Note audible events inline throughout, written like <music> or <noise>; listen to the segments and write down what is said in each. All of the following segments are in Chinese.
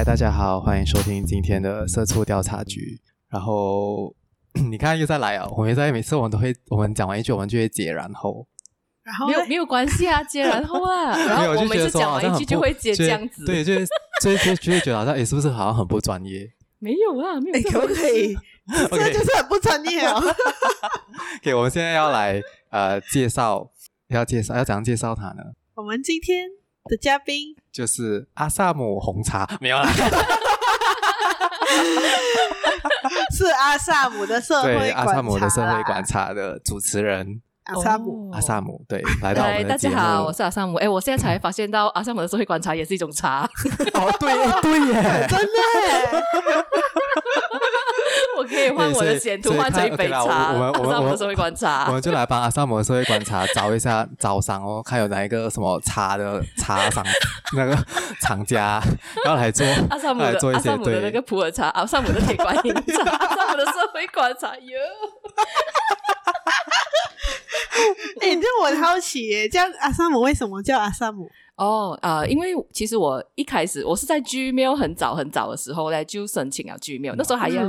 嗨，大家好，欢迎收听今天的社畜调查局。然后 <clears throat> 你看又再来啊！我们在每次我们都会，我们讲完一句，我们就会解然后，然后没有没有关系啊，接然后啊，<laughs> 然后我每次讲完一句就会接这样子，对，就就就就会觉得好像诶，是不是好像很不专业？没有啊，没有，可不可以？<laughs> 这就是很不专业啊。<laughs> OK，我们现在要来呃介绍，要介绍要怎样介绍他呢？我们今天的嘉宾就是阿萨姆红茶，没有啦，<laughs> 是阿萨姆的社会对阿萨姆的社会观察的主持人阿萨姆，阿萨姆对，来到我们的节目。大家好，我是阿萨姆。哎，我现在才发现到阿萨姆的社会观察也是一种茶。哦，对对耶，真的。我可以换我的前途换成一杯茶。我们我们我们社会观察，我们就来帮阿萨姆的社会观察找一下招商哦，看有哪一个什么茶的茶商那个厂家要来做阿萨姆的阿萨姆的那个普洱茶，阿萨姆的铁观音茶，<laughs> 阿萨姆的社会观察哟。<laughs> 哎，这我很好奇耶，这样阿萨姆为什么叫阿萨姆？哦，呃，因为其实我一开始我是在 Gmail 很早很早的时候呢，就申请了 Gmail，那时候还要。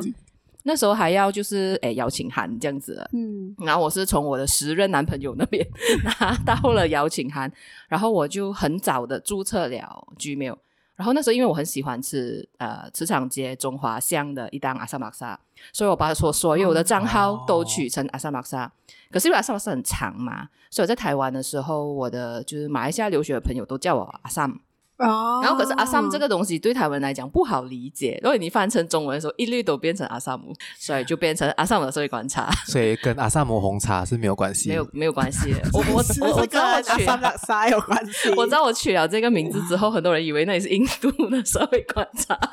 那时候还要就是诶邀请函这样子，嗯，然后我是从我的时任男朋友那边 <laughs> 拿到了邀请函，然后我就很早的注册了 Gmail，然后那时候因为我很喜欢吃呃慈场街中华巷的一档阿萨玛莎，所以我把所所有的账号都取成阿萨玛莎，哦、可是因为阿萨玛莎很长嘛，所以我在台湾的时候，我的就是马来西亚留学的朋友都叫我阿萨。哦，然后可是阿萨姆这个东西对台湾来讲不好理解，如果你翻成中文的时候，一律都变成阿萨姆，所以就变成阿萨姆的社会观察，所以跟阿萨姆红茶是没有关系，没有没有关系。<laughs> 我我我我跟阿萨姆沙有关系。<laughs> 我知道我取了这个名字之后，很多人以为那里是印度的社会观察。<laughs>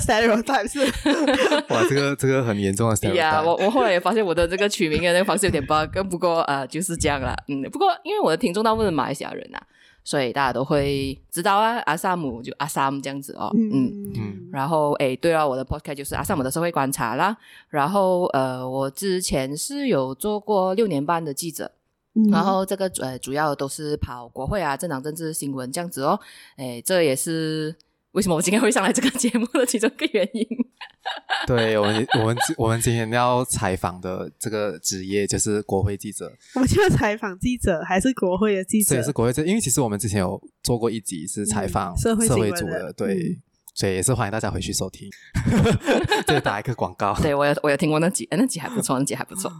stereotype 是 <laughs> 哇，这个这个很严重 <laughs> 的 stereotype。呀，我我后来也发现我的这个取名的那个方式有点 bug，不过呃就是这样啦。嗯，不过因为我的听众大部分是马来西亚人呐、啊，所以大家都会知道啊，阿萨姆就阿萨姆这样子哦。嗯嗯。然后诶，对啊，我的 podcast 就是阿萨姆的社会观察啦。然后呃，我之前是有做过六年半的记者，嗯、然后这个呃主要都是跑国会啊、政党政治新闻这样子哦。诶，这也是。为什么我今天会上来这个节目的其中一个原因？<laughs> 对我们，我们我们今天要采访的这个职业就是国会记者。我们就要采访记者，还是国会的记者？对，是国会记者。因为其实我们之前有做过一集是采访社会组的，对，嗯、所以也是欢迎大家回去收听。<laughs> 就打一个广告。对我有我有听过那集，那集还不错，那集还不错。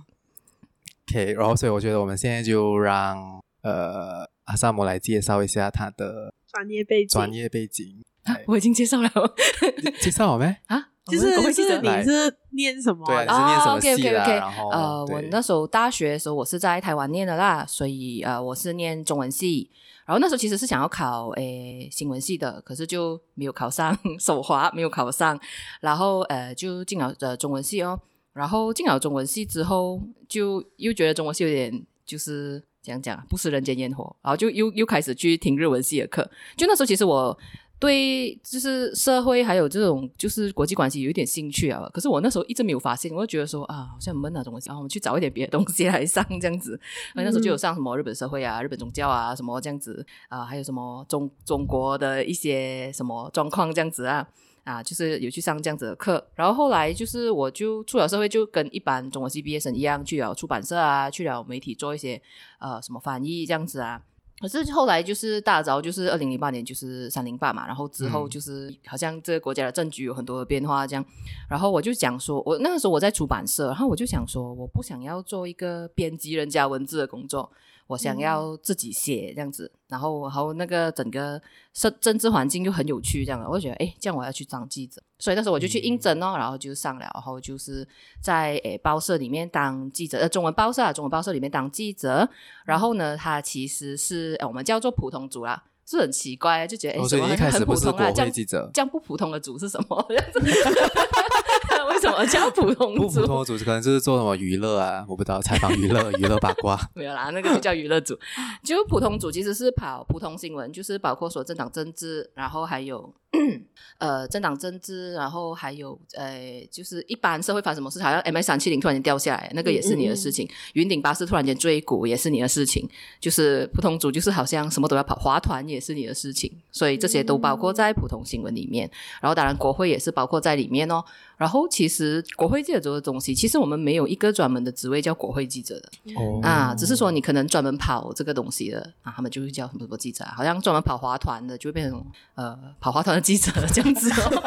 OK，然后所以我觉得我们现在就让呃阿萨姆来介绍一下他的专业背景。专业背景。啊、<laughs> 我已经介绍了，<laughs> 介绍好没？啊，就是是你是念什么？对，你是念什么系的？哦、okay, okay, okay, 然后呃，我那时候大学的时候，我是在台湾念的啦，所以呃，我是念中文系。然后那时候其实是想要考诶新闻系的，可是就没有考上，手滑没有考上。然后呃，就进了呃中文系哦。然后进了中文系之后，就又觉得中文系有点就是怎样讲，不食人间烟火。然后就又又开始去听日文系的课。就那时候其实我。对，就是社会还有这种就是国际关系有一点兴趣啊，可是我那时候一直没有发现，我就觉得说啊，好像很闷那种东西，然后我们去找一点别的东西来上这样子。那时候就有上什么日本社会啊、日本宗教啊什么这样子啊，还有什么中中国的一些什么状况这样子啊啊，就是有去上这样子的课。然后后来就是我就出了社会，就跟一般中文系毕业生一样，去了出版社啊，去了媒体做一些呃什么翻译这样子啊。可是后来就是大招就是二零零八年就是三零八嘛，然后之后就是好像这个国家的政局有很多的变化这样，然后我就讲说，我那个时候我在出版社，然后我就想说，我不想要做一个编辑人家文字的工作。我想要自己写这样子，嗯、然后然后那个整个政政治环境就很有趣，这样的，我就觉得哎，这样我要去当记者，所以那时候我就去应征哦，嗯、然后就上了，然后就是在诶报社里面当记者，呃，中文报社啊，中文报社里面当记者，然后呢，他其实是我们叫做普通组啦，是很奇怪，就觉得哎，什么很普通啊，这样这样不普通的组是什么？<laughs> <laughs> 为什么叫普通组？不普通的组织可能就是做什么娱乐啊，我不知道，采访娱乐、<laughs> 娱乐八卦。没有啦，那个就叫娱乐组。就普通组其实是跑普通新闻，就是包括说政党政治，然后还有 <coughs> 呃，政党政治，然后还有呃，就是一般社会发生什么事，好像 M S 三七零突然间掉下来，那个也是你的事情；云顶、巴士突然间坠谷，也是你的事情；就是普通组，就是好像什么都要跑，华团也是你的事情。所以这些都包括在普通新闻里面。然后当然国会也是包括在里面哦。然后其实国会记者做的东西，其实我们没有一个专门的职位叫国会记者的、哦、啊，只是说你可能专门跑这个东西的啊，他们就会叫什么什么记者，好像专门跑华团的就会变成呃跑华团的记者这样子哦。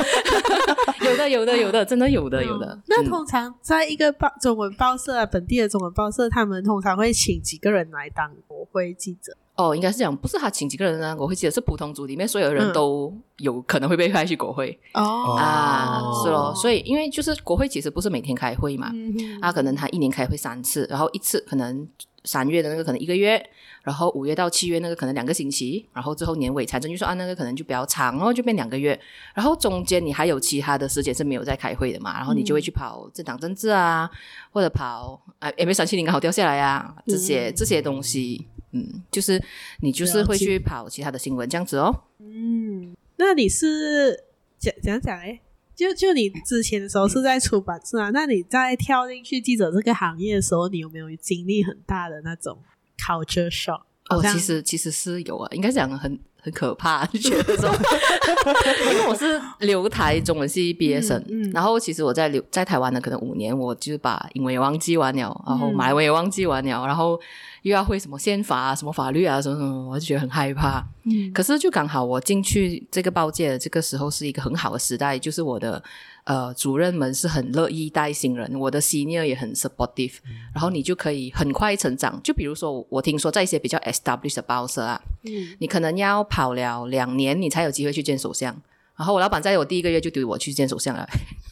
<laughs> 有的，有的，有的，真的有的，有的。嗯、那通常在一个报中文报社啊，本地的中文报社，他们通常会请几个人来当国会记者？哦，应该是这样，不是他请几个人啊我会记得，是普通组里面所有人都有可能会被派去国会。哦、嗯、啊，是咯。所以因为就是国会其实不是每天开会嘛，嗯、啊，可能他一年开会三次，然后一次可能三月的那个可能一个月。然后五月到七月那个可能两个星期，然后最后年尾财政预算案那个可能就比较长，然后就变两个月。然后中间你还有其他的时间是没有在开会的嘛？然后你就会去跑政党政治啊，或者跑啊 M 三七零刚好掉下来啊，这些、嗯、这些东西，嗯，就是你就是会去跑其他的新闻这样子哦。嗯，那你是讲讲讲诶？就就你之前的时候是在出版社啊？那你在跳进去记者这个行业的时候，你有没有经历很大的那种？culture shock 哦，其实其实是有啊，应该讲很 <laughs> 很可怕，就觉得说，<laughs> 因为我是留台中文系毕业生，嗯嗯、然后其实我在留在台湾的可能五年，我就把英文也忘记完了，然后马来文也忘记完了，然后又要会什么宪法啊、什么法律啊、什么什么，我就觉得很害怕。嗯，可是就刚好我进去这个报界的这个时候是一个很好的时代，就是我的。呃，主任们是很乐意带新人，我的 senior 也很 supportive，、嗯、然后你就可以很快成长。就比如说，我听说在一些比较 established 的报社啊，嗯，你可能要跑了两年，你才有机会去见首相。然后我老板在我第一个月就丢我去见首相了。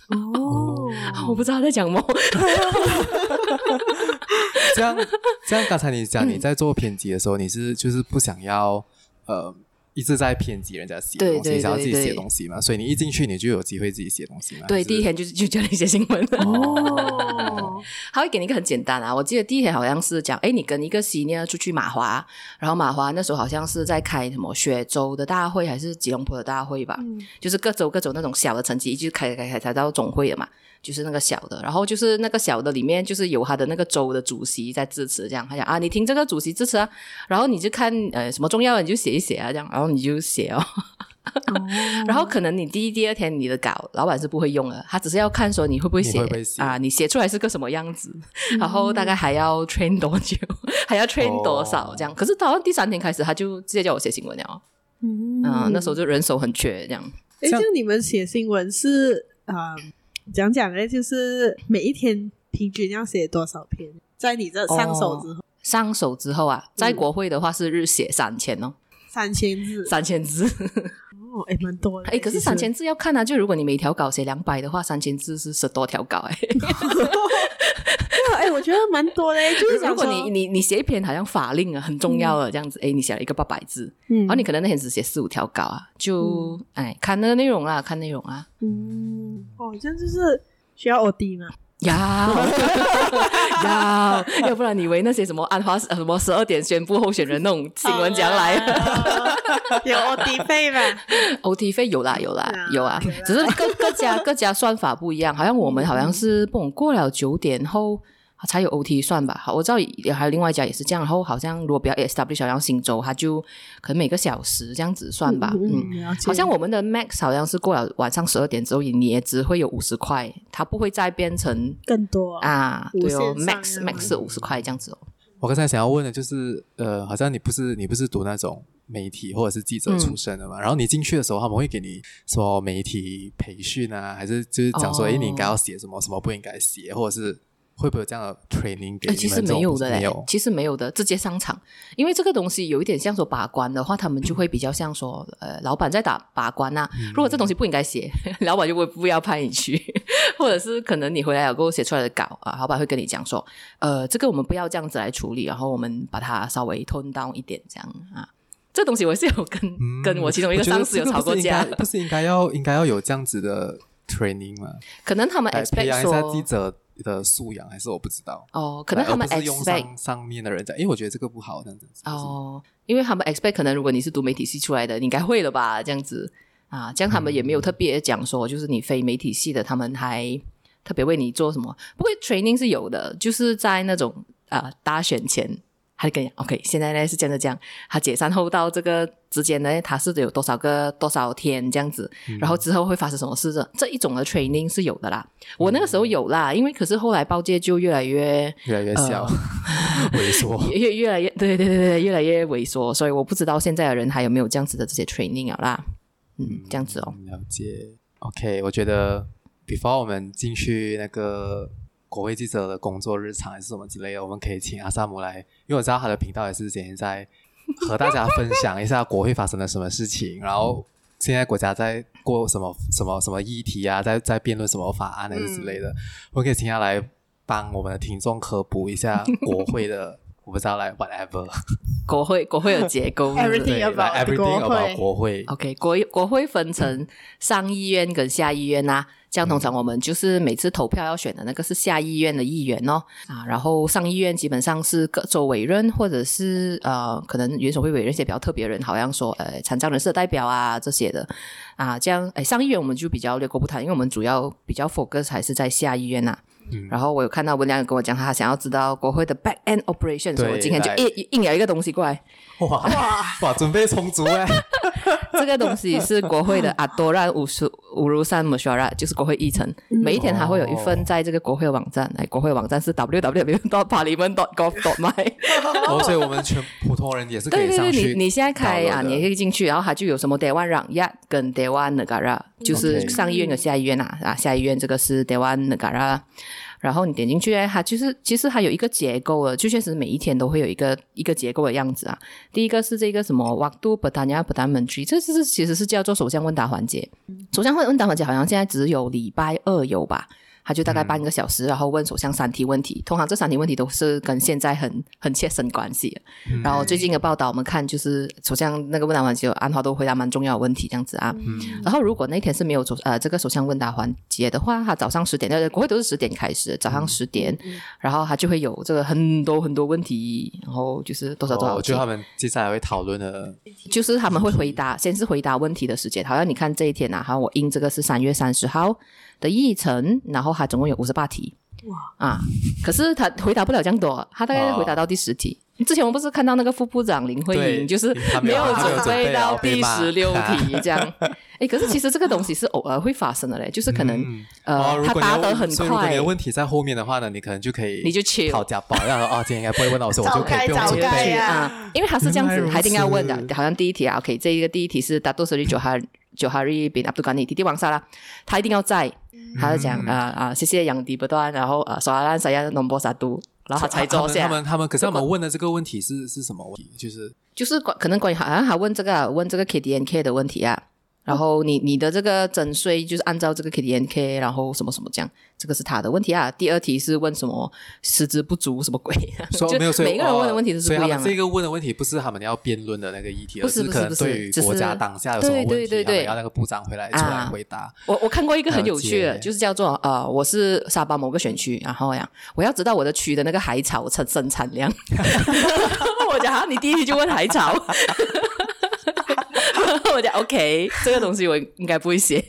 哦，<laughs> 我不知道他在讲什么。<laughs> <laughs> 这样，这样，刚才你讲你在做编辑的时候，嗯、你是就是不想要呃。一直在编辑人家写东西，想要自己写东西嘛，所以你一进去，你就有机会自己写东西嘛。对，第一天就就叫你写新闻。哦，<laughs> 他会给你一个很简单啊，我记得第一天好像是讲，哎，你跟一个 senior 出去马华，然后马华那时候好像是在开什么雪州的大会，还是吉隆坡的大会吧？嗯，就是各州各州那种小的层级，一直开开开才到总会的嘛。就是那个小的，然后就是那个小的里面，就是有他的那个州的主席在致辞，这样他讲啊，你听这个主席致辞啊，然后你就看呃什么重要的你就写一写啊，这样，然后你就写哦，哦。<laughs> 然后可能你第一、第二天你的稿老板是不会用的，他只是要看说你会不会写，会会写。啊，你写出来是个什么样子，嗯、然后大概还要 train 多久，还要 train 多少这样，哦、可是到了第三天开始，他就直接叫我写新闻了，嗯，嗯，那时候就人手很缺这样。诶，就你们写新闻是啊？呃讲讲呢，就是每一天平均要写多少篇？在你这上手之后，哦、上手之后啊，在国会的话是日写三千哦，三千字，三千字哦，哎，蛮多的。哎，可是三千字要看啊，就如果你每条稿写两百的话，三千字是十多条稿哎。<laughs> <laughs> 哎，我觉得蛮多嘞，就是如果你你你写一篇好像法令啊很重要的这样子，哎、嗯，你写了一个八百字，嗯，然后你可能那天只写四五条稿啊，就、嗯、哎看那个内容啦，看内容啊，嗯，哦，这样就是需要 OD 吗？要。<laughs> 要，要不然你以为那些什么安华什么十二点宣布候选人那种新闻讲来。有 OT 费吗？OT 费有啦有啦有啊，只是各各家各家算法不一样，好像我们好像是不过了九点后。才有 OT 算吧，好，我知道也还有另外一家也是这样，然后好像如果比较 establish 好像新州，它就可能每个小时这样子算吧，嗯，嗯好像我们的 max 好像是过了晚上十二点之后，你也只会有五十块，它不会再变成更多啊，啊对哦，max max 是五十块这样子哦。我刚才想要问的就是，呃，好像你不是你不是读那种媒体或者是记者出身的嘛？嗯、然后你进去的时候，他们会给你什么媒体培训啊，还是就是讲说，哎、哦，你应该要写什么，什么不应该写，或者是？会不会有这样的 training 给你们？其实没有的嘞，其实没有的，直接上场。因为这个东西有一点像说把关的话，他们就会比较像说，呃，老板在打把关呐、啊。如果这东西不应该写，<laughs> 老板就会不要派你去，<laughs> 或者是可能你回来有给我写出来的稿啊，老板会跟你讲说，呃，这个我们不要这样子来处理，然后我们把它稍微 tone down 一点，这样啊。这东西我是有跟、嗯、跟我其中一个上司有吵过架，不是应该要应该要有这样子的 training 吗？可能他们 expect 培养一下记者。的素养还是我不知道哦，可能他们 expect 上面的人在，因为我觉得这个不好这样子。哦，因为他们 expect 可能如果你是读媒体系出来的，你应该会了吧？这样子啊，这样他们也没有特别讲说，就是你非媒体系的，他们还特别为你做什么？不过 training 是有的，就是在那种啊大选前。他就跟你讲，OK，现在呢是这样的，这样他解散后到这个之间呢，他是有多少个多少天这样子，嗯、然后之后会发生什么事？这这一种的 training 是有的啦。我那个时候有啦，因为可是后来报界就越来越越来越小，呃、<laughs> 萎缩，<laughs> 越越来越对对对对，越来越萎缩。所以我不知道现在的人还有没有这样子的这些 training 啊啦。嗯，这样子哦。了解。OK，我觉得 before 我们进去那个。国会记者的工作日常还是什么之类的，我们可以请阿萨姆来，因为我知道他的频道也是今天在和大家分享一下国会发生了什么事情，然后现在国家在过什么什么什么议题啊，在在辩论什么法案还是之类的，嗯、我可以请他来帮我们的听众科普一下国会的，我不知道来 whatever，国会国会有结构，everything about everything about 国会，OK，国国会分成上议院跟下议院啊。这样通常我们就是每次投票要选的那个是下议院的议员哦，啊，然后上议院基本上是各州委任或者是呃，可能元首会委任一些比较特别的人，好像说呃，残障人士的代表啊这些的啊，这样哎，上议院我们就比较略过不谈，因为我们主要比较 focus 还是在下议院呐、啊。嗯、然后我有看到文良有跟我讲，他想要知道国会的 back end operation，所以我今天就印印了一个东西过来。哇哇哇，准备充足哎！<laughs> 这个东西是国会的阿多拉五十五如山姆 shara，就是国会议程。每一天还会有一份在这个国会网站，哎，国会网站是 www.parliament.gov.my。<laughs> 哦，所以我们全普通人也是可以上去。对对对，你你现在开啊，你也可以进去，然后它就有什么 Dewan Rakyat 跟 Dewan Negara，就是上议院跟下议院啊啊，下议院这个是 Dewan Negara。然后你点进去，它就是其实还有一个结构的，就确实每一天都会有一个一个结构的样子啊。第一个是这个什么 Waktu Bertanya Perdana Menteri，这是其实是叫做首相问答环节。首相问问答环节好像现在只有礼拜二有吧。他就大概半个小时，嗯、然后问首相三题问题。通常这三题问题都是跟现在很很切身关系。嗯、然后最近的报道我们看，就是首相那个问答环节，安华都回答蛮重要的问题，这样子啊。嗯、然后如果那天是没有首呃这个首相问答环节的话，他早上十点，呃国会都是十点开始，早上十点，嗯、然后他就会有这个很多很多问题，然后就是多少多少。我觉得他们接下来会讨论的，就是他们会回答，先是回答问题的时间。好像你看这一天啊，好像我印这个是三月三十号。的议程，然后他总共有五十八题，哇啊！可是他回答不了这样多，他大概回答到第十题。哦、之前我们不是看到那个副部长林慧颖，就是没有准备到第十六题这样。哎，<laughs> 可是其实这个东西是偶尔会发生的嘞，就是可能、嗯、呃，哦、他答得很快。如果你的问题在后面的话呢，你可能就可以你就去讨价包，然后哦，今天应该不会问到我，所以我就可以不用准备啊。因为他是这样子，他一定要问的。好像第一题啊，OK，这一个第一题是 Datuk Seri Johari Johari bin Abdul Ghani 弟弟王沙拉，他一定要在。他就讲啊啊，谢谢杨迪不断，然后呃，索阿兰塞亚农波萨都，然后他才坐下。他们他们，可是他们问的这个问题是是什么问题？就是就是关可能关于好像还问这个问这个 KDNK 的问题啊。然后你你的这个征税就是按照这个 KDNK，然后什么什么这样，这个是他的问题啊。第二题是问什么师资不足什么鬼？<laughs> 说没有，就每个人问的问题都是不一样的。这个问的问题不是他们要辩论的那个议题，不是可能对于国家当下有什么问题，对对对，要那个部长回来出来回答。我我看过一个很有趣的，就是叫做呃，我是沙巴某个选区，然后呀，我要知道我的区的那个海草产生产量。<laughs> 我讲好，你第一题就问海草。我讲 OK，<laughs> 这个东西我应该不会写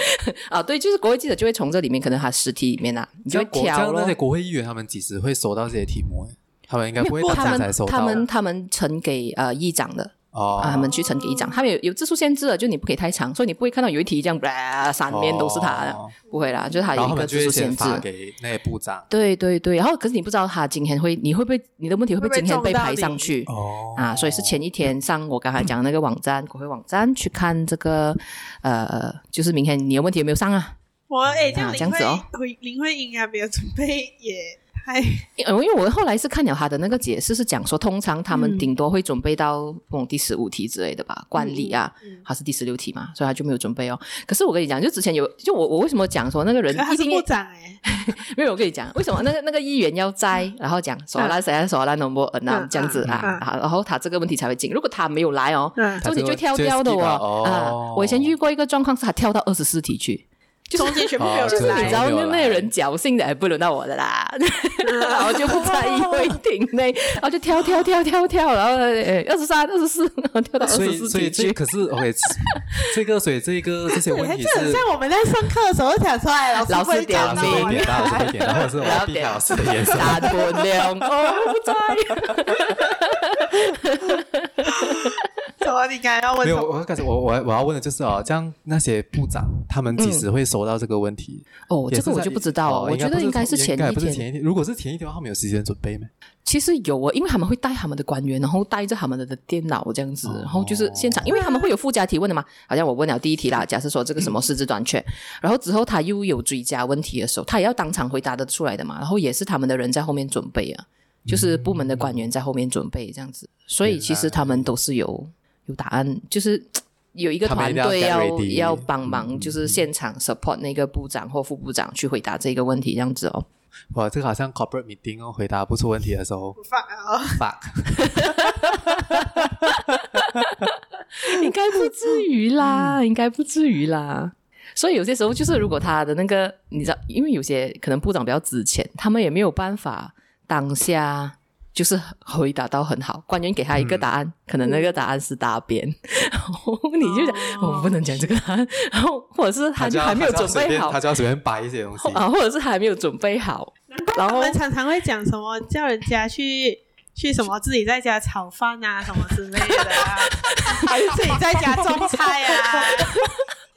<laughs> 啊。对，就是国会记者就会从这里面，可能他实体里面啊，你就会挑那些国会议员，他们几时会收到这些题目？他们应该不会当下才收到。他们他们呈给呃议长的。哦，啊，他们去呈给一张，他们有有字数限制的，就你不可以太长，所以你不会看到有一题这样，三面都是他的，不会啦，就是他有一个字数限制。给那些部长。对对对，然后可是你不知道他今天会，你会不会你的问题会不会今天被排上去？哦，啊，所以是前一天上我刚才讲的那个网站，国会网站去看这个，呃，就是明天你的问题有没有上啊？我诶，这样子哦，林林慧英啊，没有准备也。因为我后来是看了他的那个解释，是讲说通常他们顶多会准备到第十五题之类的吧，惯例啊，还是第十六题嘛，所以他就没有准备哦。可是我跟你讲，就之前有，就我我为什么讲说那个人他是部长哎，<laughs> 没有我跟你讲为什么那个那个议员要摘，然后讲说来谁来说来农博恩啊这样子啊，然后他这个问题才会进。如果他没有来哦，这问题就跳掉的哦啊。我以前遇过一个状况是他跳到二十四题去。中间全部没有就是你知道，那那个人侥幸的，哎，不轮到我的啦，<laughs> 然后就不在意会停内，然后就跳跳跳跳跳，然后呃二十三、二十四，然后跳到二所以十四所以这进去。可是 OK，这个所以这个这些问题是这很像我们在上课的时候讲出来，老师老师不会点名老师会点到，老师点到，或者是我要避开老师的眼神。三分两，哦，不在。<laughs> 什么？你刚才要问没有，什么？我刚才我我我要问的就是哦，这样那些部长他们几时会收到这个问题？哦，也是在这个我就不知道了。哦我觉得应该是前应该一天。不是前一天。如果是前一天的话，他们有时间准备吗？其实有啊，因为他们会带他们的官员，然后带着他们的电脑这样子，哦然后就是现场，因为他们会有附加提问的嘛。好像我问了第一题啦，假设说这个什么师资短缺，<laughs> 然后之后他又有追加问题的时候，他也要当场回答的出来的嘛。然后也是他们的人在后面准备啊，就是部门的官员在后面准备这样子，所以其实他们都是有有答案，就是。<tsk> 有一个团队要要要帮忙，就是现场 support 那个部长或副部长去回答这个问题，这样子哦。哇，这个好像 corporate meeting 哦，回答不出问题的时候，fuck，fuck，。<laughs> 应该不至于啦，应该不至于啦。所以有些时候就是，如果他的那个，你知道，因为有些可能部长比较值钱，他们也没有办法当下就是回答到很好。官员给他一个答案，可能那个答案是答辩，然后你就讲我、哦、不能讲这个答案，然后或者是他就还没有准备好，他就要随便摆一些东西。啊，或者是还没有准备好，然后我们常常会讲什么叫人家去去什么自己在家炒饭啊什么之类的啊，<laughs> 还是自己在家种菜啊。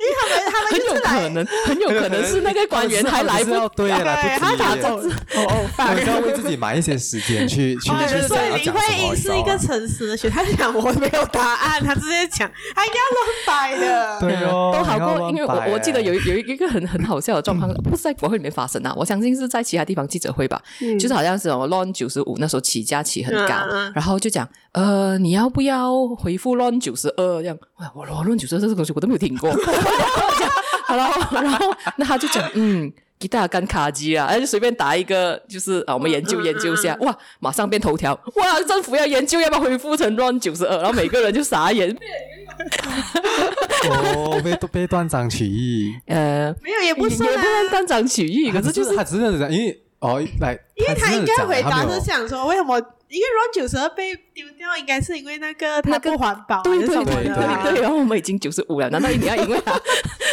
因为他们他们很有可能，很有可能是那个官员还来不及，对，来不及，他打走哦哦，他要为自己买一些时间去 <laughs> 去去所以林慧英是一个诚实的学，他讲我没有答案，他直接讲他应该乱摆的，对哦，<laughs> 都好过。因为我我记得有有一个很很好笑的状况，不是在国会里面发生啊，我相信是在其他地方记者会吧，就是好像是什么 LON 九十五那时候起价起很高，然后就讲呃你要不要回复 LON 九十二这样？我 LON 九十二这个东西我都没有听过。<laughs> 好了，然后，那他就讲，嗯，给大家干卡机啊，哎，就随便打一个，就是啊，我们研究研究一下，哇，马上变头条，哇，政府要研究要不要恢复成 RON 九十二，然后每个人就傻眼。<laughs> 哦，被被断章取义，呃，没有，也不是，也不能断章取义，可是就是他只是这样，因为哦，来，因为他应该回答是想说，为什么？因为 RON 九十二被丢掉，应该是因为那个他不环保，对对对对对。然后我们已经九十五了，难道一定要因为他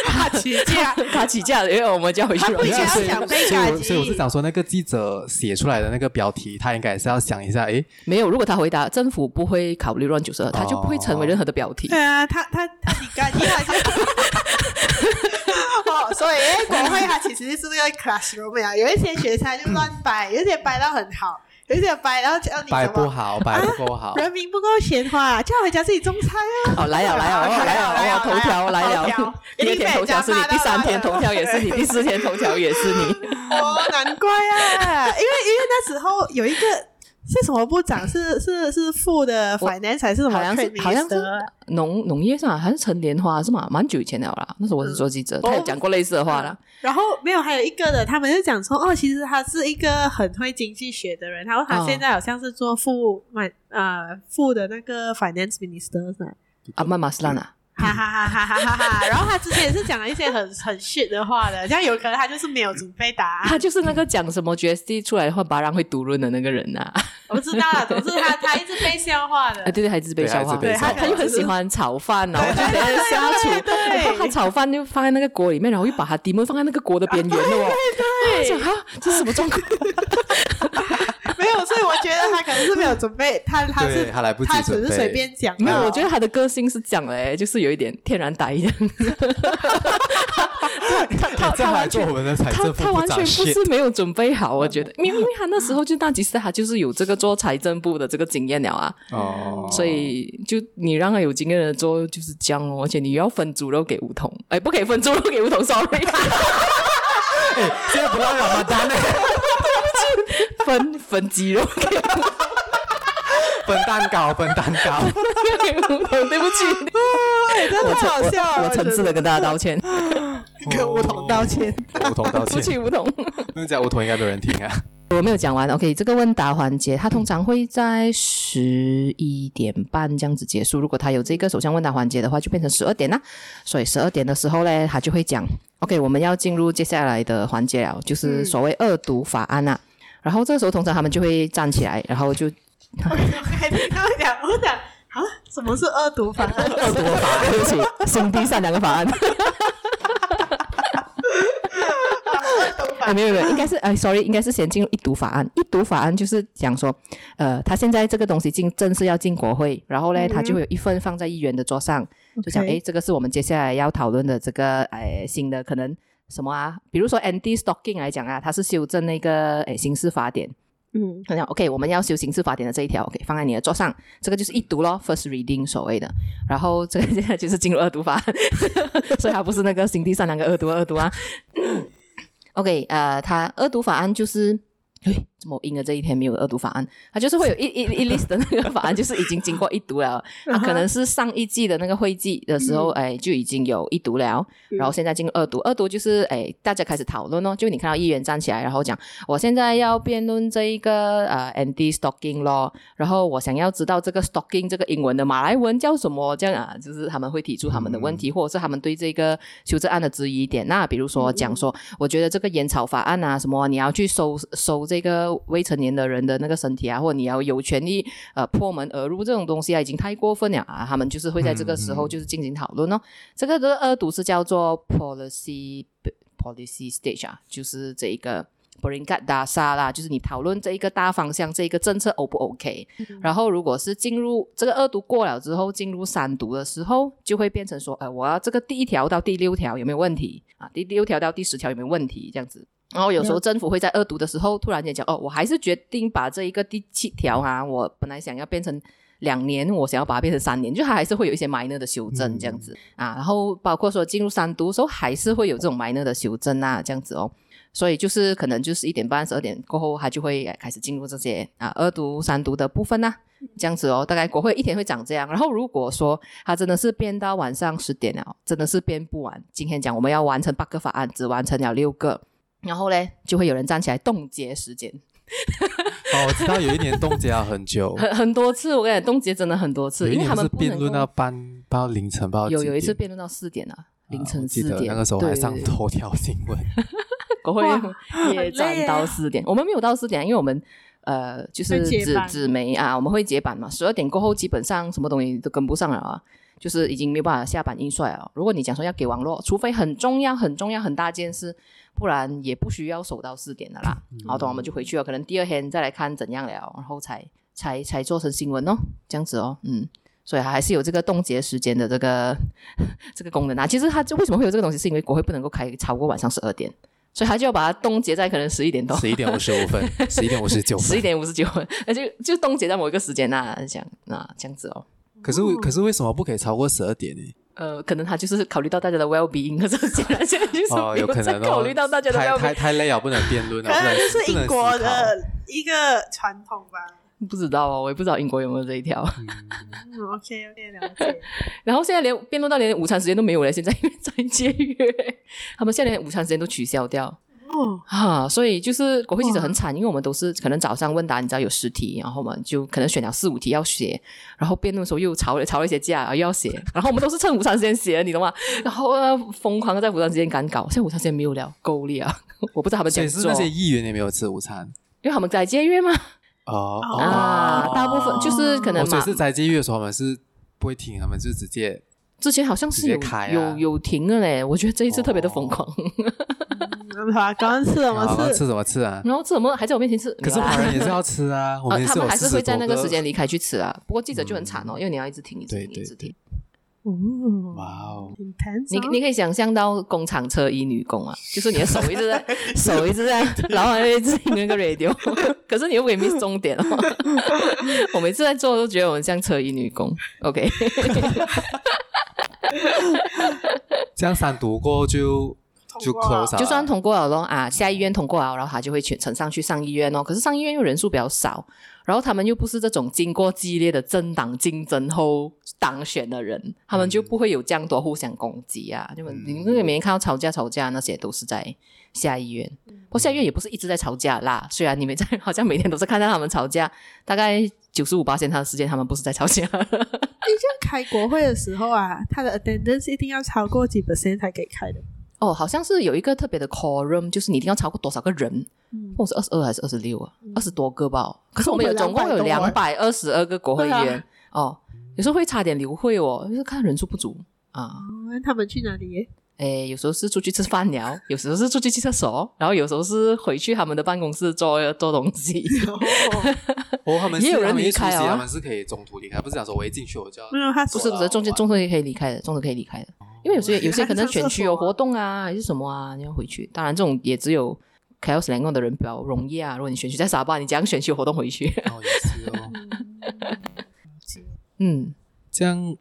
他起价，<laughs> 他起价，因为我们就要回去？他不想被改所以，所以我是想说，那个记者写出来的那个标题，他应该是要想一下，诶，没有。如果他回答政府不会考虑 RON 九十二，他就不会成为任何的标题。对啊，他他他你改，你还是哦，<laughs> 所以国会它其实是那个 classroom 啊，有一些学生就乱摆，<laughs> 有些摆到很好。有点白，然后叫你摆不好，摆不够好，啊、人民不够闲话，叫回家自己种菜啊！哦，来了来了 <laughs> 来了来了，头条来了，第二天头条是你，第三天头条也是你，第四天头条也是你。哦，难怪啊，因为因为那时候有一个。是什么部长？是是是副的 finance 还是什么？好像是好像是农农业上还是陈莲花是吗？蛮久以前的了啦。那时候我是做记者，嗯、他有讲过类似的话啦。然后没有，还有一个的，他们就讲说，哦，其实他是一个很会经济学的人。然后他现在好像是做副呃、嗯、副的那个 finance minister 是吧？阿曼马斯兰啊。哈哈哈哈哈哈哈！<laughs> 然后他之前也是讲了一些很很 shit 的话的，这样有可能他就是没有准备答案。他就是那个讲什么 GSD 出来的话，巴让会读论的那个人呐、啊。<laughs> 我不知道了，总之他他一直被笑话的。<laughs> 啊，对对，他一直被笑话。对，他他又很喜欢炒饭，然后就等下下厨。对，他炒饭就放在那个锅里面，然后又把他底门放在那个锅的边缘的哦。对对。啊，这是什么状况？他可能是没有准备，他他是他来不及他只是随便讲。没有，我觉得他的个性是讲的，就是有一点天然呆一样。<laughs> 他他他完全他他完全不是没有准备好，我觉得，因为他那时候就大吉斯，他就是有这个做财政部的这个经验了啊。哦。所以就你让他有经验的做就是这样哦，而且你要分猪肉给梧桐，哎，不可以分猪肉给梧桐，sorry。<laughs> 哎，现在不要让他单嘞。<laughs> 分分鸡肉，<laughs> 分蛋糕，分蛋糕。<laughs> 对不起，哎，真的好笑。我诚挚的跟大家道歉，跟梧桐道歉，梧桐道歉。对不起，梧桐。那讲梧桐应该没有人听啊。我没有讲完，OK，这个问答环节，它通常会在十一点半这样子结束。如果他有这个首相问答环节的话，就变成十二点啦。所以十二点的时候呢，他就会讲 OK，我们要进入接下来的环节了，就是所谓恶毒法案啊。嗯、然后这个时候通常他们就会站起来，然后就。<laughs> 我刚讲，我讲啊，什么是恶毒法案？恶毒法案，对不起，<laughs> 心地善良的法案。啊，没有没有，应该是哎，sorry，应该是先进入一读法案。一读法案就是讲说，呃，他现在这个东西进正式要进国会，然后呢，他就会有一份放在议员的桌上，嗯、就讲，哎，这个是我们接下来要讨论的这个哎新的可能什么啊？比如说 anti-stocking 来讲啊，它是修正那个诶刑事法典，嗯，他讲 OK，我们要修刑事法典的这一条，OK，放在你的桌上，这个就是一读咯，First Reading 所谓的，然后这个现在就是进入二读法。案，<laughs> 所以它不是那个心地善良的二读二读啊。<coughs> OK，呃，它二读法案就是，哎，怎么阴的这一天没有二读法案？他就是会有一一一 list 的那个法案，就是已经经过一读了。他 <laughs> 可能是上一季的那个会季的时候，哎，就已经有一读了。然后现在进入二读，二读就是哎，大家开始讨论哦。就你看到议员站起来，然后讲，我现在要辩论这一个呃 anti-stalking law，然后我想要知道这个 stalking 这个英文的马来文叫什么？这样啊，就是他们会提出他们的问题，或者是他们对这个修正案的质疑点。那比如说讲说，我觉得这个烟草法案啊，什么你要去收收这个未成年的人的那个身体啊，或者你要有权利呃破门而入这种东西啊，已经太过分了啊！他们就是会在这个时候就是进行讨论哦。嗯嗯、这个的恶毒是叫做 policy policy stage 啊，就是这一个 peringkat dasar 啦，就是你讨论这一个大方向，这一个政策 O 不 OK？、嗯、然后如果是进入这个二读过了之后，进入三读的时候，就会变成说，呃，我要这个第一条到第六条有没有问题啊？第六条到第十条有没有问题？这样子。然后有时候政府会在二读的时候突然间讲，哦，我还是决定把这一个第七条、啊，我本来想要变成两年，我想要把它变成三年，就它还是会有一些 minor 的修正这样子、嗯、啊。然后包括说进入三读的时候，还是会有这种 minor 的修正啊，这样子哦。所以就是可能就是一点半、十二点过后，它就会开始进入这些啊二读、三读的部分呐，这样子哦。大概国会一天会长这样。然后如果说它真的是编到晚上十点了，真的是编不完。今天讲我们要完成八个法案，只完成了六个。然后嘞，就会有人站起来冻结时间。<laughs> 哦，我知道有一年冻结了很久，很很多次。我跟你讲，冻结真的很多次，因为他们辩论到半到凌晨，到有有一次辩论到四点啊，凌晨四点。那个时候还上头条新闻，<laughs> 国会 <laughs> 也站到四点。我们没有到四点，因为我们呃就是纸纸媒啊，我们会接版嘛。十二点过后，基本上什么东西都跟不上了啊。就是已经没有办法下版印刷了。如果你讲说要给网络，除非很重要、很重要、很大件事，不然也不需要守到四点的啦。嗯、好，等我们就回去了，可能第二天再来看怎样了，然后才才才做成新闻哦，这样子哦，嗯，所以还是有这个冻结时间的这个 <laughs> 这个功能啊。其实它就为什么会有这个东西，是因为国会不能够开超过晚上十二点，所以他就要把它冻结在可能十一点多，十一点五十五分，<laughs> 十一点五十九分，十一点五十九分，那就就冻结在某一个时间那这样那这样子哦。可是，可是为什么不可以超过十二点呢？呃，可能他就是考虑到大家的 well being，可是显然现在就是没，有可能考虑到大家的 well being，太太累了，不能辩论了。可能就是英国的一个传统吧。不知道哦，我也不知道英国有没有这一条。嗯，OK OK，了解。<laughs> 然后现在连辩论到连午餐时间都没有了，现在因为在节约，<laughs> 他们现在连午餐时间都取消掉。哦，哈，所以就是国会记者很惨，因为我们都是可能早上问答，你知道有十题，然后我们就可能选了四五题要写，然后辩论的时候又吵了吵了一些架，又要写，然后我们都是趁午餐时间写，你懂吗？然后疯狂的在午餐时间赶稿，现在午餐时间没有了，够力啊！我不知道他们怎么做。所以是那些议员也没有吃午餐，因为他们在节约吗？哦啊，大部分就是可能嘛。所以是在节约的时候，我们是不会停，他们就直接之前好像是有有有停了嘞，我觉得这一次特别的疯狂。刚刚吃什么吃？吃什么吃啊？然后吃什么还在我面前吃？可是华人也是要吃啊，我们他们还是会在那个时间离开去吃啊。不过记者就很惨哦，因为你要一直听，一直听，一直听。哦，哇哦！你你可以想象到工厂车衣女工啊，<laughs> 就是你的手一直在，<laughs> 手一直在，然后还一直听那个 radio，<laughs> 可是你又未必 miss 重点哦。我每次在做都觉得我们像车衣女工。OK，这样三读过就。就 close 就算通过了咯啊，下议院通过了，然后他就会全呈上去上议院哦。可是上议院又人数比较少，然后他们又不是这种经过激烈的政党竞争后当选的人，他们就不会有这样多互相攻击啊。就你那个每天看到吵架吵架那些都是在下议院，不过下议院也不是一直在吵架啦。虽然你们在好像每天都是看到他们吵架，大概九十五八他的时间他们不是在吵架。<laughs> 你像开国会的时候啊，他的 attendance 一定要超过几 percent 才可以开的。哦，好像是有一个特别的 quorum，就是你一定要超过多少个人？嗯，我是二十二还是二十六啊？二十多个吧。可是我们有总共有两百二十二个国会议员哦，有时候会差点流会哦，就是看人数不足啊。那他们去哪里？诶，有时候是出去吃饭聊，有时候是出去去厕所，然后有时候是回去他们的办公室做做东西。<laughs> 哦，他们也有人离开啊，他们是可以中途离开，不是讲说我一进去我就要。没有，他不是不是中间中途也可以离开的，中途可以离开的。因为有些有些可能选区有活动啊，还是什么啊，你要回去。当然，这种也只有 KL Selangor 的人比较容易啊。如果你选区在沙巴，你讲选区有活动回去。哦，也是哦。<laughs> 嗯，这样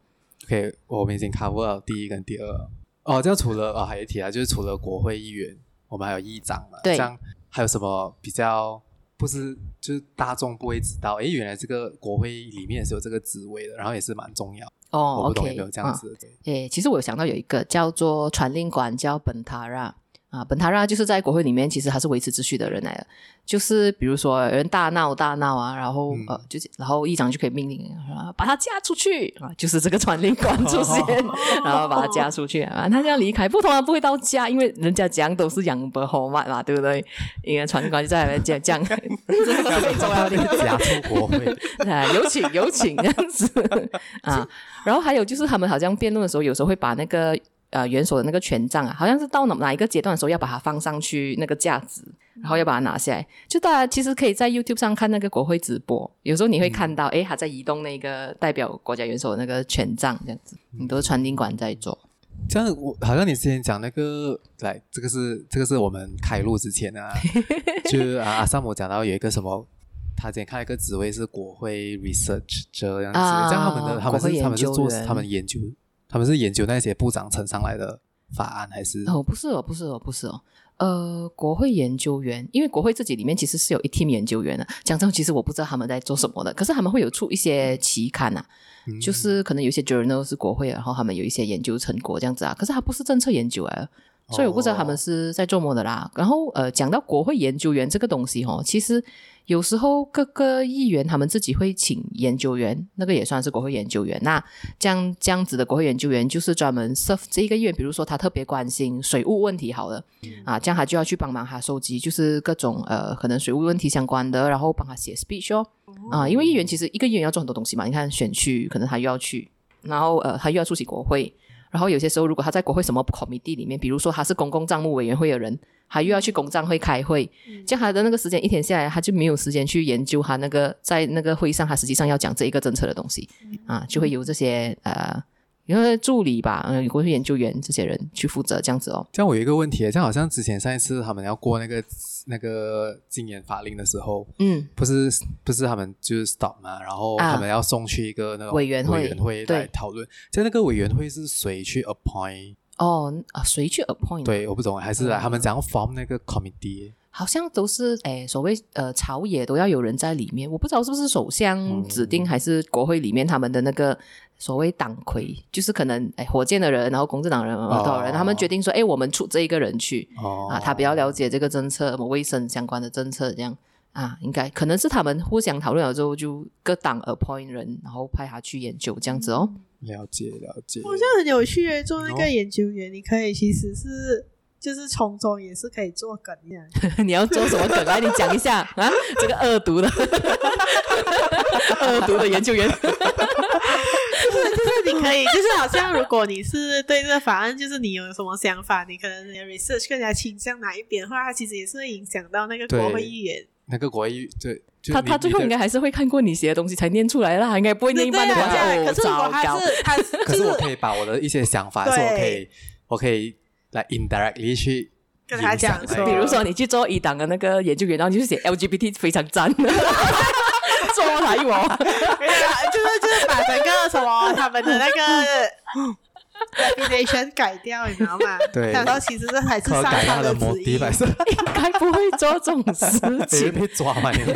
OK，我们已经 cover 了第一跟第二。哦，这样除了哦，还有一题啊，就是除了国会议员，我们还有议长嘛？对。这样还有什么比较不是就是大众不会知道？诶，原来这个国会里面是有这个职位的，然后也是蛮重要。哦，我不懂有没有这样子的？诶、嗯，其实我有想到有一个叫做传令官，叫本塔拉。啊，本塔拉就是在国会里面，其实他是维持秩序的人来的。就是比如说有人大闹大闹啊，然后、嗯、呃，就是然后议长就可以命令啊，把他嫁出去啊，就是这个传令官出现，然后把他嫁出去啊，他就要离开。不同的不会到家，因为人家讲都是养不活嘛嘛，对不对？因为传令官就在那边讲讲，这是特别重要的，嫁出国会啊，<laughs> 有请有请这样子 <laughs> 啊。然后还有就是他们好像辩论的时候，有时候会把那个。呃，元首的那个权杖啊，好像是到哪哪一个阶段的时候要把它放上去那个架子，然后要把它拿下来。就大家其实可以在 YouTube 上看那个国会直播，有时候你会看到，诶，他在移动那个代表国家元首的那个权杖，这样子，你都是传令官在做。这样我好像你之前讲那个，来，这个是这个是我们开录之前啊，<laughs> 就啊阿萨姆讲到有一个什么，他之前看一个职位是国会 research 这样子，啊、这样他们的他们是他们是做他们研究。他们是研究那些部长呈上来的法案，还是？哦，不是哦，不是哦，不是哦。呃，国会研究员，因为国会自己里面其实是有一 team 研究员的。讲真，其实我不知道他们在做什么的。可是他们会有出一些期刊啊，嗯、就是可能有一些 journal 是国会，然后他们有一些研究成果这样子啊。可是他不是政策研究啊，所以我不知道他们是在做什么的啦。哦、然后呃，讲到国会研究员这个东西哦，其实。有时候各个议员他们自己会请研究员，那个也算是国会研究员。那这样这样子的国会研究员就是专门 serve 这一个议员，比如说他特别关心水务问题，好了，嗯、啊，这样他就要去帮忙他收集，就是各种呃可能水务问题相关的，然后帮他写 speech 哦。啊，因为议员其实一个议员要做很多东西嘛，你看选区可能他又要去，然后呃他又要出席国会，然后有些时候如果他在国会什么 committee 里面，比如说他是公共账目委员会的人。他又要去公账会开会，这样他的那个时间一天下来，他就没有时间去研究他那个在那个会议上，他实际上要讲这一个政策的东西啊，就会有这些呃，因为助理吧，嗯，国会研究员这些人去负责这样子哦。这样我有一个问题，这样好像之前上一次他们要过那个那个禁言法令的时候，嗯，不是不是他们就是 stop 嘛，然后他们要送去一个那个委员会委员会来讨论，在那个委员会是谁去 appoint？哦啊，谁去 appoint？对，我不懂，还是他们怎样 form 那个 committee？好像都是诶，所谓呃朝野都要有人在里面，我不知道是不是首相指定，还是国会里面他们的那个所谓党魁，嗯、就是可能哎火箭的人，然后公正党人多少人，哦、他们决定说，哎我们出这一个人去，哦、啊，他比较了解这个政策，什么卫生相关的政策这样啊，应该可能是他们互相讨论了之后，就各党 appoint 人，然后派他去研究这样子哦。嗯了解了解，好像很有趣诶，做那个研究员，你可以其实是就是从中也是可以做梗的。<laughs> 你要做什么梗？来，你讲一下啊！这个恶毒的，<laughs> 恶毒的研究员，就是你可以，<laughs> 就是好像如果你是对这个法案，就是你有什么想法，你可能你的 research 更加倾向哪一边的话，它其实也是会影响到那个国会议员。那个国会议对。他他最后应该还是会看过你写的东西才念出来啦，应该不会念一般的话。可是如果他是，可是我可以把我的一些想法，是我可以我可以来 indirectly 去跟他讲说，比如说你去做一档的那个研究员，然后你就写 LGBT 非常赞，<laughs> <laughs> 做台我，是就是把整个什么他们的那个。reputation 改掉，你知道吗？对，然后其实这还是上他的旨意，应该不会做这种事情。被抓嘛？因为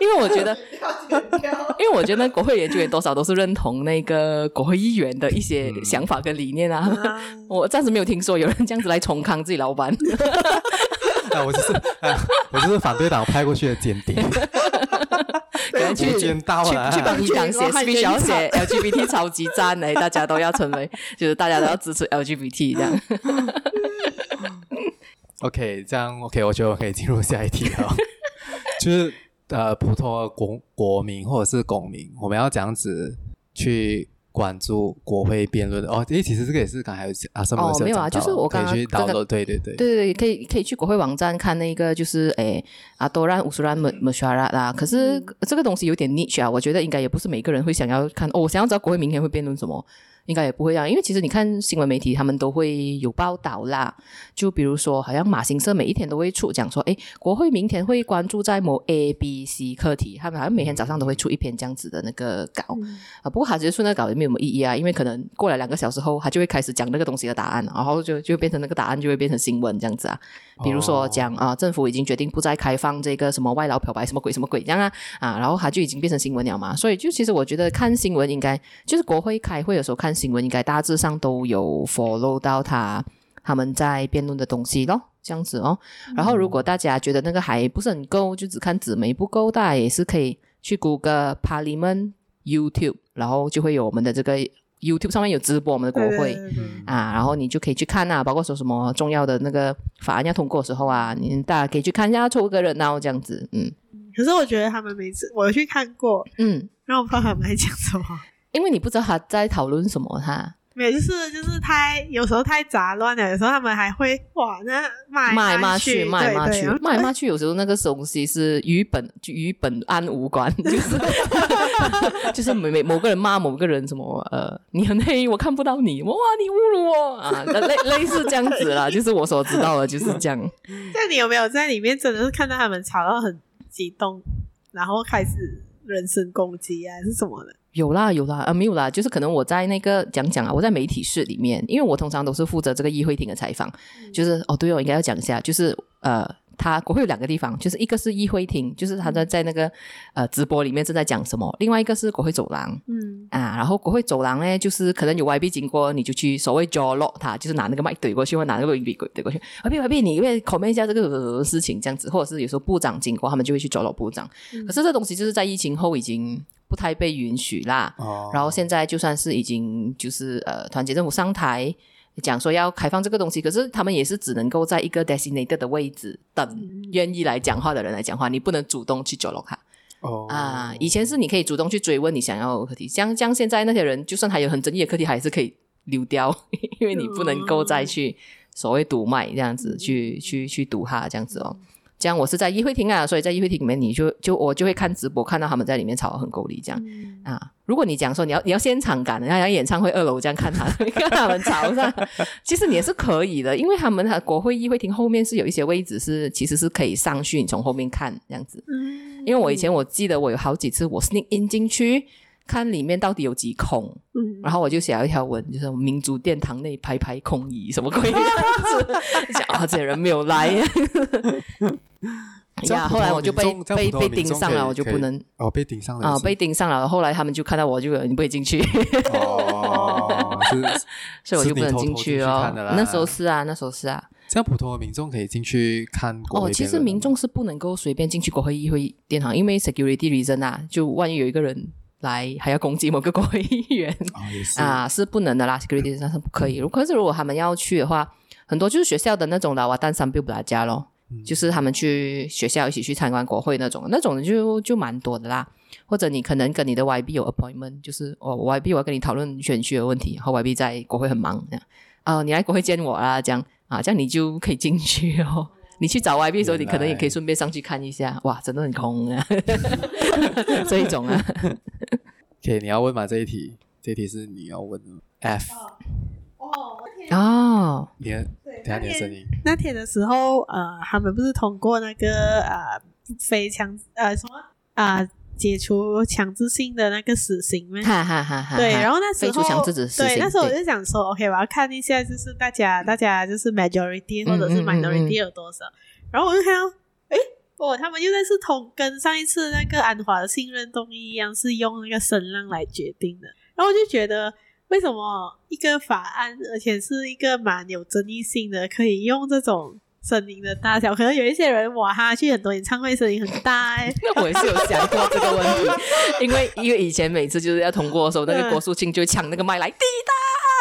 因为我觉得，<laughs> 因为我觉得国会研究员多少都是认同那个国会议员的一些想法跟理念啊。嗯、<laughs> 我暂时没有听说有人这样子来重康自己老板。啊，我就是啊，我就是反对党派过去的间谍。<laughs> 去去去帮伊朗写 speech，要写 LGBT 超级赞诶，大家都要成为，就是大家都要支持 LGBT 这样。OK，这样 OK，我觉得我可以进入下一题了。<laughs> 就是呃，普通的国国民或者是公民，我们要这样子去。关注国会辩论哦，诶，其实这个也是刚才有啊，什么哦，没有啊，就是我刚刚可以去 download，对对对，对对可以可以去国会网站看那个，就是诶，阿多兰乌苏兰穆穆沙拉啦。可是这个东西有点 niche 啊，我觉得应该也不是每个人会想要看。哦，我想要知道国会明天会辩论什么。应该也不会这样，因为其实你看新闻媒体，他们都会有报道啦。就比如说，好像马新社每一天都会出讲说，诶，国会明天会关注在某 A、B、C 课题，他们好像每天早上都会出一篇这样子的那个稿。嗯、啊，不过他直接出那个稿也没有什么意义啊，因为可能过了两个小时后，他就会开始讲那个东西的答案，然后就就变成那个答案就会变成新闻这样子啊。比如说讲啊，政府已经决定不再开放这个什么外劳漂白什么鬼什么鬼这样啊啊，然后他就已经变成新闻了嘛。所以就其实我觉得看新闻应该就是国会开会的时候看新闻应该大致上都有 follow 到他他们在辩论的东西咯，这样子哦。然后如果大家觉得那个还不是很够，就只看纸媒不够，大家也是可以去 Google Parliament YouTube，然后就会有我们的这个。YouTube 上面有直播我们的国会啊，然后你就可以去看啊，包括说什么重要的那个法案要通过的时候啊，你大家可以去看一下，凑个热闹这样子，嗯。可是我觉得他们每次我有去看过，嗯，然后我不知道他们在讲什么，因为你不知道他在讨论什么，他。没有，就是就是太有时候太杂乱了，有时候他们还会哇，那骂骂骂去，骂来骂去，骂来骂去，有时候那个东西是与本与本案无关，<laughs> 就是就是每每某个人骂某个人什么呃，你很黑，我看不到你，哇，你侮辱我啊，类类似这样子啦，<laughs> 就是我所知道的就是这样。那你有没有在里面真的是看到他们吵到很激动，然后开始人身攻击啊，还是什么的？有啦有啦啊没有啦，就是可能我在那个讲讲啊，我在媒体室里面，因为我通常都是负责这个议会厅的采访，嗯、就是哦对哦，应该要讲一下，就是呃，他国会有两个地方，就是一个是议会厅，就是他在在那个呃直播里面正在讲什么，另外一个是国会走廊，嗯。啊，然后国会走廊呢，就是可能有 YB 经过，你就去所谓 jaw lock 他，就是拿那个麦怼过去，或拿那个 YB 怼过去，YB YB 你因为 comment 一下这个事情这样子，或者是有时候部长经过，他们就会去 jaw lock 部长，嗯、可是这东西就是在疫情后已经。不太被允许啦，哦、然后现在就算是已经就是呃团结政府上台讲说要开放这个东西，可是他们也是只能够在一个 designated 的位置等愿意来讲话的人来讲话，你不能主动去 join 他。哦。啊，以前是你可以主动去追问你想要的课题，像像现在那些人，就算还有很争议的课题，还是可以溜掉，<laughs> 因为你不能够再去所谓堵麦这样子去去去堵他这样子哦。这样我是在议会厅啊，所以在议会厅里面，你就就我就会看直播，看到他们在里面吵得很够力，这样、嗯、啊。如果你讲说你要你要现场感，然后演唱会二楼这样看他，<laughs> 看他们吵是吧？其实你也是可以的，因为他们国会议会厅后面是有一些位置是其实是可以上去，你从后面看这样子。嗯，因为我以前我记得我有好几次我 sneak in 进去。看里面到底有几空，嗯，然后我就写了一条文，就是民族殿堂内排排空椅，什么鬼样子？<laughs> 讲啊，这些人没有来呀。<laughs> 呀，后来我就被被被盯上了，我就不能哦，被盯上了啊，被盯上了。后来他们就看到我就你不会进去哦，<laughs> 所以我就不能进去哦。那时候是啊，那时候是啊。这样普通的民众可以进去看哦。其实民众是不能够随便进去国会议会殿堂，因为 security reason 啊，就万一有一个人。来还要攻击某个国会议员、<laughs> 哦、啊，是不能的啦，security 上是不可以。可是如果他们要去的话，很多就是学校的那种的，哇，单三不不拉家咯，嗯、就是他们去学校一起去参观国会那种，那种就就蛮多的啦。或者你可能跟你的 YB 有 appointment，就是哦，YB 我要跟你讨论选区的问题，然后 YB 在国会很忙这样啊，你来国会见我啦，这样啊，这样你就可以进去哦。你去找 YB 的时候，你可能也可以顺便上去看一下，哇，真的很空啊，<laughs> 这一种啊。OK，你要问吗？这一题，这一题是你要问的。F。哦。哦。你看，等下你的声音。那天的时候，呃，他们不是通过那个呃非强呃什么啊、呃、解除强制性的那个死刑吗？哈哈哈哈。对，然后那时候强制死刑。对，那时候我就想说，OK，我要看一下，就是大家大家就是 majority 或者是 minority 有多少，嗯嗯嗯、然后我就看到，诶哦，他们又在是同跟上一次那个安华的信任动议一样，是用那个声浪来决定的。然后我就觉得，为什么一个法案，而且是一个蛮有争议性的，可以用这种声音的大小，可能有一些人哇，他去很多演唱会声音很大哎、欸。<laughs> 那我也是有想过这个问题，因 <laughs> 为因为以前每次就是要通过的时候，那个郭素清就会抢那个麦来滴答，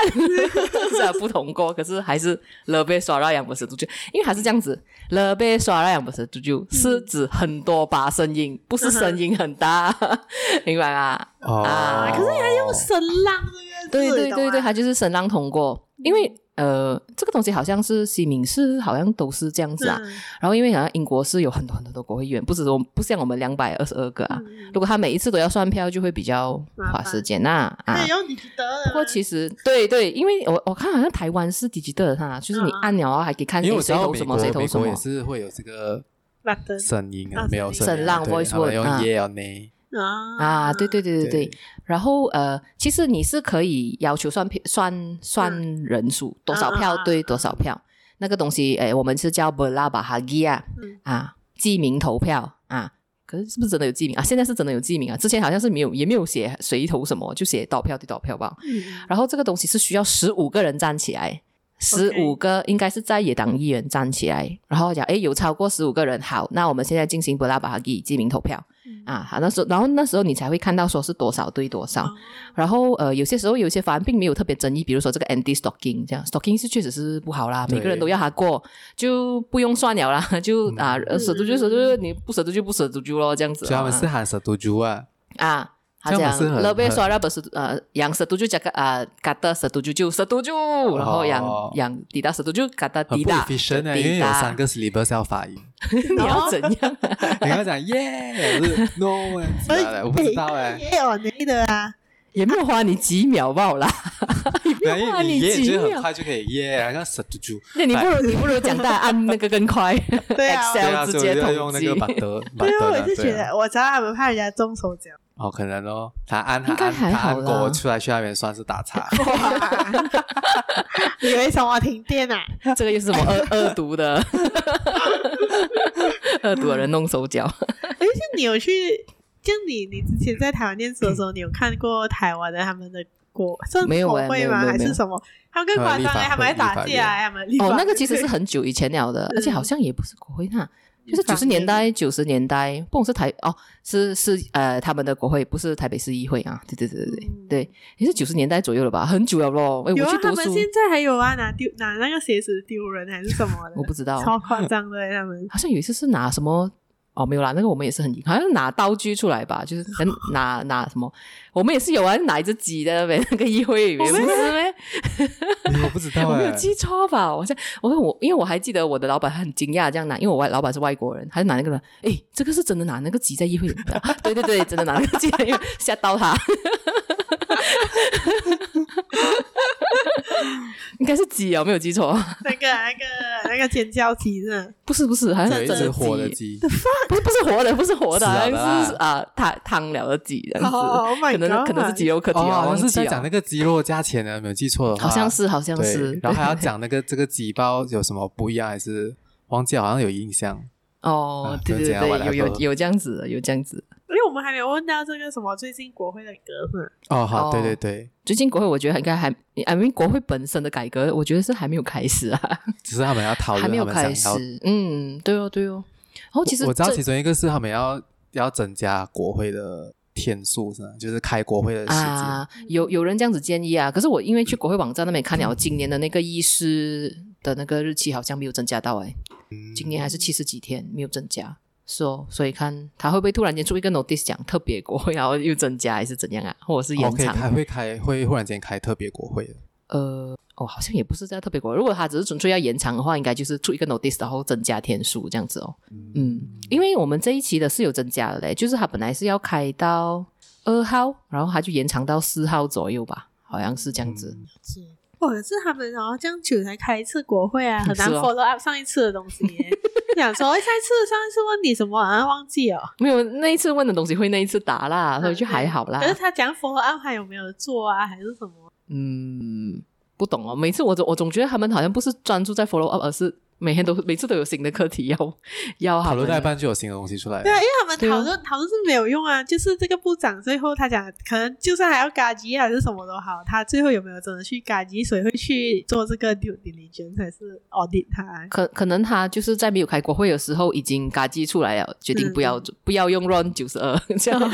<laughs> 虽然不通过，可是还是 lebih suara yang bersetuju，因为还是这样子，lebih suara yang bersetuju 是指很多把声音，不是声音很大，明白吗？哦、啊，可是你还用声浪对对对对，它就是声浪通过，因为。呃，这个东西好像是西敏寺，好像都是这样子啊。嗯、然后因为好像英国是有很多很多的国会议员，不止说不像我们两百二十二个啊。嗯、如果他每一次都要算票，就会比较花时间呐啊。可以用 Digital。不过其实对对，因为我我看好像台湾是 Digital 的，就是你按钮还可以看谁投什么，谁投什么。也是会有这个声音啊，没有声浪 voice word 用 yeah or nay 啊。啊，对对对对对，对。然后呃，其实你是可以要求算票算算人数，多少票对多少票，那个东西，诶，我们是叫 bola bahagia 啊，记名投票啊，可是是不是真的有记名？啊？现在是真的有记名啊，之前好像是没有，也没有写谁投什么，就写多少票对多少票吧。然后这个东西是需要十五个人站起来，十五个应该是在野党议员站起来，然后讲，诶，有超过十五个人，好，那我们现在进行 bola bahagia 记名投票。啊，好，那时候，然后那时候你才会看到说是多少对多少，哦、然后呃，有些时候有些法案并没有特别争议，比如说这个 anti stalking 这样，stalking 是确实是不好啦，每个人都要他过，就不用算了啦，<laughs> 就、嗯、啊，舍得就舍得，你不舍得就不舍得就咯，这样子。所以他们是喊舍得就啊。啊。这样，lebih suara bersetuju，呃，yang setuju cakap 啊，kata setuju 就 setuju，然后 yang yang tidak setuju kata tidak。很 efficient 因为有三个 syllable 要发音。你要怎样？你要讲 yeah，是 no？我不知道哎。yeah，你的啊，也没有花你几秒吧啦。没有花你几秒，很快就可以 yeah，好像 setuju。那你不如你不如讲大按那个更快。对啊，直接用那个把德。对啊，我就觉得，我知道他们怕人家动手脚。哦，可能哦，他安他按他按过出来去那边算是打岔。<laughs> 以为什么停电啊？<laughs> 这个又是什么恶 <laughs> 恶毒的？恶毒的人弄手脚。而且你有去，就你你之前在台湾念书的时候，你有看过台湾的他们的国是国会吗？还是什么？他们更夸张哎，他们还打架，他们哦，那个其实是很久以前了的，而且好像也不是国会那。就是九十年代，九十年代，不是台哦，是是呃，他们的国会不是台北市议会啊，对对对对对，嗯、对，也是九十年代左右了吧，很久了咯。哎，有啊，我去读书他们现在还有啊，拿丢拿那个鞋子丢人还是什么的，我不知道，超夸张的他们，好像有一次是拿什么。哦，没有啦，那个我们也是很，好像拿刀具出来吧，就是 <laughs> 拿拿什么，我们也是有啊，拿一只鸡在那边 <laughs> 那个议会里面，不是吗？我不知道，<laughs> 我没有记错吧？我像我说我，因为我还记得我的老板很惊讶这样拿，因为我外老板是外国人，还是拿那个人，诶，这个是真的拿那个鸡在议会里面，对对对，真的拿那个鸡在议会吓到他。<laughs> 应该是鸡哦，没有记错。那个、那个、那个尖叫鸡是？不是，不是，好像是真的活的鸡。不是，不是活的，不是活的，好像是啊，汤汤了的鸡这样子。<laughs> 可能可能是鸡肉课题啊。好像是在讲那个鸡肉价钱呢，没有记错的话。好像是，好像是。然后还要讲那个这个鸡包有什么不一样，还是忘记，好像有印象。哦，对对对，有有有这样子，有这样子。因为我们还没有问到这个什么最近国会的歌是哦，好，对对对，最近国会我觉得应该还，I mean 国会本身的改革，我觉得是还没有开始啊，只是他们要讨论，还没有开始，嗯，对哦对哦。然后其实我知道其中一个是他们要要增加国会的天数是吧？就是开国会的时间，啊，有有人这样子建议啊，可是我因为去国会网站那边看了，今年的那个医师的那个日期好像没有增加到哎，今年还是七十几天没有增加。说，所以看他会不会突然间出一个 notice 讲特别国会，然后又增加还是怎样啊？或者是延长？还会开会，忽然间开特别国会的？呃，哦，好像也不是在特别国会。如果他只是纯粹要延长的话，应该就是出一个 notice，然后增加天数这样子哦。嗯，嗯，因为我们这一期的是有增加的嘞，就是他本来是要开到二号，然后他就延长到四号左右吧，好像是这样子。嗯可是他们然后这样久才开一次国会啊，<laughs> 很难 follow up 上一次的东西。<laughs> 上一次上一次问你什么，好像忘记哦。没有那一次问的东西会那一次答啦，所以就还好啦。可是他讲 follow up 还有没有做啊，还是什么？嗯，不懂哦。每次我总我总觉得他们好像不是专注在 follow up，而是每天都每次都有新的课题要 <laughs> 要讨论到一半就有新的东西出来。对啊，因为他们讨论讨论是没有用啊，就是这个部长最后他讲，可能就算还要嘎机还是什么都好，他最后有没有真的去嘎机，谁会去做这个 due diligence 还是 audit 他？可可能他就是在没有开国会的时候已经嘎机出来了，决定不要、嗯、不要用 run 九十二这样。<laughs>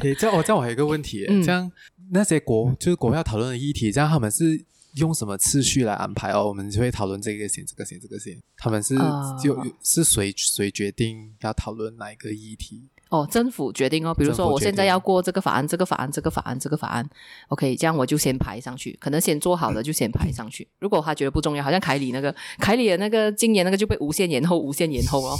可以，这样我这样我还有一个问题，嗯、这样那些国就是国会要讨论的议题，这样他们是。用什么次序来安排哦？我们就会讨论这个先、这个先、这个先。他们是就是谁谁决定要讨论哪一个议题？哦，政府决定哦。比如说，我现在要过这个法案、这个法案、这个法案、这个法案。OK，这样我就先排上去。可能先做好的就先排上去。嗯、如果他觉得不重要，好像凯里那个 <laughs> 凯里的那个今年那个就被无限延后、无限延后哦。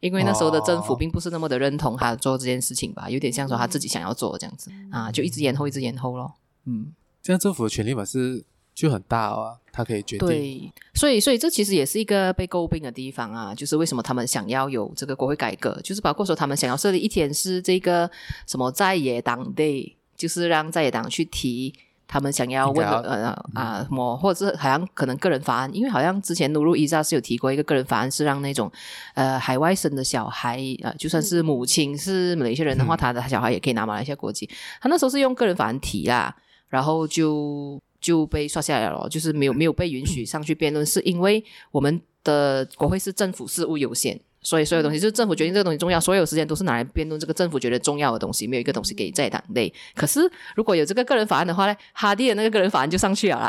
因为那时候的政府并不是那么的认同他做这件事情吧，有点像说他自己想要做这样子啊，就一直延后、一直延后咯。嗯，这样政府的权利嘛是。就很大啊，他可以决定。对，所以所以这其实也是一个被诟病的地方啊，就是为什么他们想要有这个国会改革，就是包括说他们想要设立一天是这个什么在野党 day，就是让在野党去提他们想要问的呃啊什么，或者是好像可能个人法案，因为好像之前努鲁伊扎是有提过一个个人法案，是让那种呃海外生的小孩呃就算是母亲是马来西亚人的话，嗯、他的小孩也可以拿马来西亚国籍。他那时候是用个人法案提啦，然后就。就被刷下来了，就是没有没有被允许上去辩论，是因为我们的国会是政府事务优先，所以所有东西就是政府决定这个东西重要，所有时间都是拿来辩论这个政府觉得重要的东西，没有一个东西给在党内。可是如果有这个个人法案的话呢，哈迪的那个个人法案就上去了啦。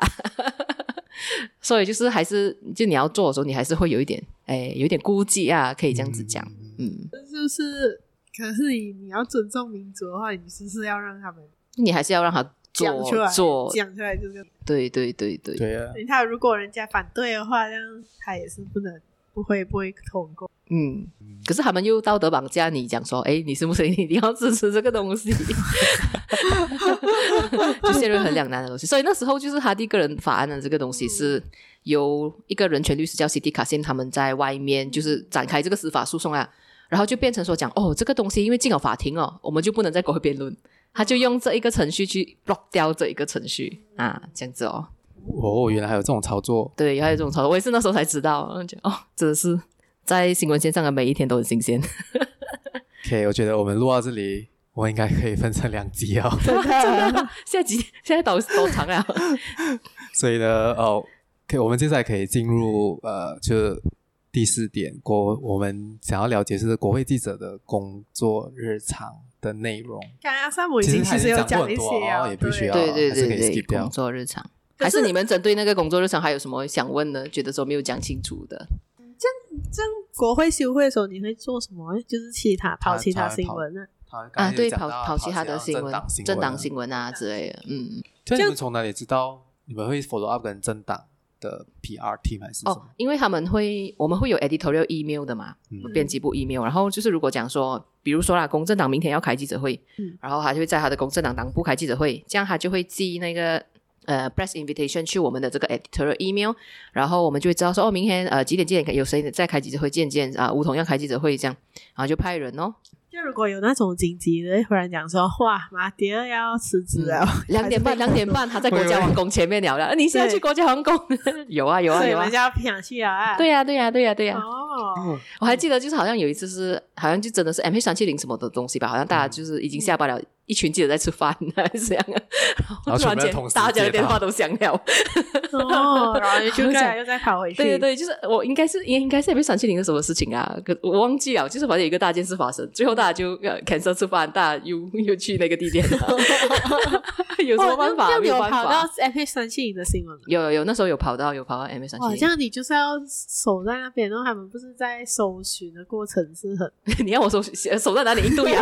所以就是还是就你要做的时候，你还是会有一点哎，有一点顾忌啊，可以这样子讲，嗯。就是，可是你你要尊重民主的话，你是不是要让他们？你还是要让他。讲出来，做讲出来就是对对对对对啊！你看，如果人家反对的话，这样他也是不能不会不会通过。嗯，可是他们又道德绑架你，讲说，哎，你是不是一定要支持这个东西？<laughs> 就陷入很两难的东西。所以那时候就是哈蒂个人法案的这个东西，是由一个人权律师叫 C.D. 卡辛他们在外面就是展开这个司法诉讼啊，然后就变成说讲，哦，这个东西因为进了法庭哦，我们就不能在国会辩论。他就用这一个程序去 block 掉这一个程序啊，这样子哦。哦，原来还有这种操作。对，还有这种操作，我也是那时候才知道。哦，真的是在新闻线上的每一天都很新鲜。<laughs> <laughs> OK，我觉得我们录到这里，我应该可以分成两集哦。<laughs> 现在几现在多多长啊？所以呢，哦，可以，我们接下来可以进入呃，就第四点，国我们想要了解是国会记者的工作日常。的内容，刚刚萨姆已经其实有讲一些啊，也必须要对对对对，工作日常，还是你们针对那个工作日常还有什么想问的？觉得说没有讲清楚的？这样这样，国会休会的时候你会做什么？就是其他跑其他新闻呢？啊，对，跑跑其他的新闻，政党新闻啊之类的。嗯，这样你们从哪里知道你们会 follow up 跟政党？的 PR team 还是什么？哦，因为他们会，我们会有 editorial email 的嘛，嗯、编辑部 email。然后就是如果讲说，比如说啦，公正党明天要开记者会，嗯、然后他就会在他的公正党党部开记者会，这样他就会寄那个呃 press invitation 去我们的这个 editorial email，然后我们就会知道说，哦，明天呃几点几点有谁在开记者会，见见啊，梧桐要开记者会这样，然后就派人哦。就如果有那种紧急的，忽然讲说，哇，马迭尔要辞职了，<laughs> 两点半，两点半他在国家皇宫前面聊了，<laughs> 你现在去国家皇宫？<laughs> 有啊有啊有啊，人家不想去啊？对呀对呀对呀对呀。哦，我还记得就是好像有一次是，好像就真的是 MH 三七零什么的东西吧，好像大家就是已经下班了。一群记者在吃饭还是这样啊？然后突然间大家的电话都响了，哦，然后就再 <laughs> 又再跑回去。对对对，就是我应该是应应该是也被三七零的什么事情啊？可我忘记了，就是反正有一个大件事发生，最后大家就 cancel 吃饭，大家又又去那个地点了。<laughs> <laughs> 有什么办法？没有办法。跑到 MH 三七零的新闻有有有，那时候有跑到有跑到 MH 三七零。好像你就是要守在那边，然后他们不是在搜寻的过程是很？你要我搜守在哪里？印度洋。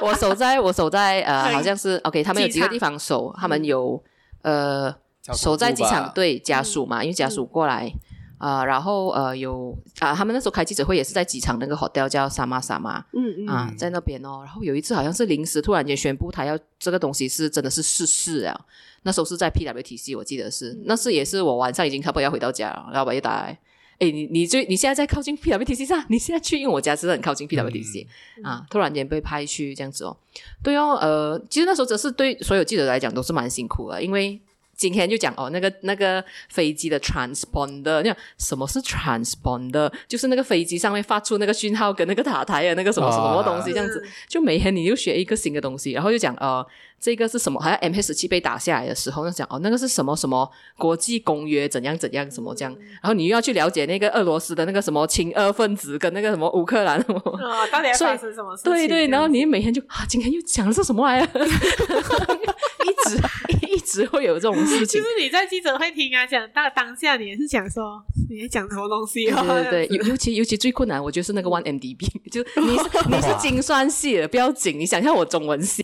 我守在我守在呃，好像是 OK，他们有几个地方守，他们有呃守在机场对家属嘛，因为家属过来啊、然后呃有啊，他们那时候开记者会也是在机场那个 hotel 叫 Sama Sama，嗯嗯。啊，在那边哦，然后有一次好像是临时突然间宣布他要这个东西是真的是逝世啊，那时候是在 PWTC，我记得是，那是也是我晚上已经差不多要回到家了，然后我一打来。哎，你你最你现在在靠近 PWTC 上，你现在去，因为我家是很靠近 PWTC、嗯、啊，突然间被派去这样子哦，对哦，呃，其实那时候只是对所有记者来讲都是蛮辛苦的，因为。今天就讲哦，那个那个飞机的 transponder，你看什么是 transponder？就是那个飞机上面发出那个讯号跟那个塔台的那个什么什么东西这样子。就每天你就学一个新的东西，然后就讲呃，这个是什么？好像 MH17 被打下来的时候，就讲哦，那个是什么什么国际公约怎样怎样什么这样。然后你又要去了解那个俄罗斯的那个什么亲俄分子跟那个什么乌克兰什么啊，到底要发生什么事？对对，然后你每天就啊，今天又讲的是什么玩意儿？<laughs> <laughs> 一直一直会有这种事 <laughs> 情。就是你在记者会听啊，讲到当下，你也是讲说你在讲什么东西？对对对，尤尤其尤其最困难，我觉得是那个 one MDB，就你是你是精算系的，不要紧，你想象我中文系，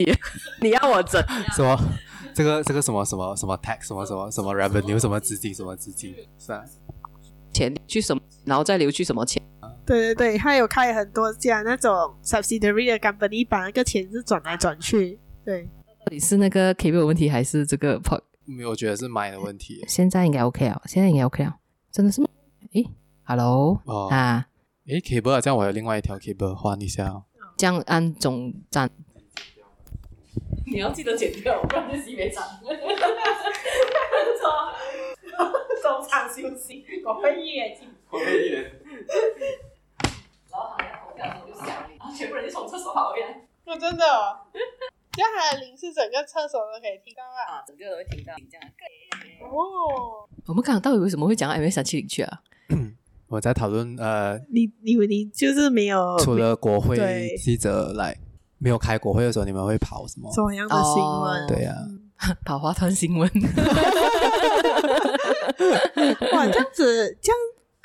你要我整什么？这个这个什么什么什么 tax 什么什么什么 revenue 什么资金什么资金是啊？钱去什么，然后再流去什么钱？对对对，他有开很多家那种 subsidiary 的 company，把那个钱是转来转去，对。你是那个 cable 的问题，还是这个 pod？没有，我觉得是麦的问题。现在应该 OK 啊，现在应该 OK 啊，真的是吗？诶，Hello，哦、啊，诶，cable 啊，这样我有另外一条 cable 换一下哦。这样按总站，你要记得剪掉，不然就洗没长。错，中场休息，我会越紧，我会越。然后好像投票的时候就响，然后全部人就从厕所跑回来。我真的、哦。这样它的铃是整个厕所都可以听到啊！啊，整个都会听到。这样哦，我们刚刚到底为什么会讲到 M S 三七零去啊？<coughs> 我在讨论呃，你你你就是没有除了国会记者来没有开国会的时候，你们会跑什么？什么样的新闻？哦、对呀、啊，跑花团新闻。<laughs> 哇，这样子这样。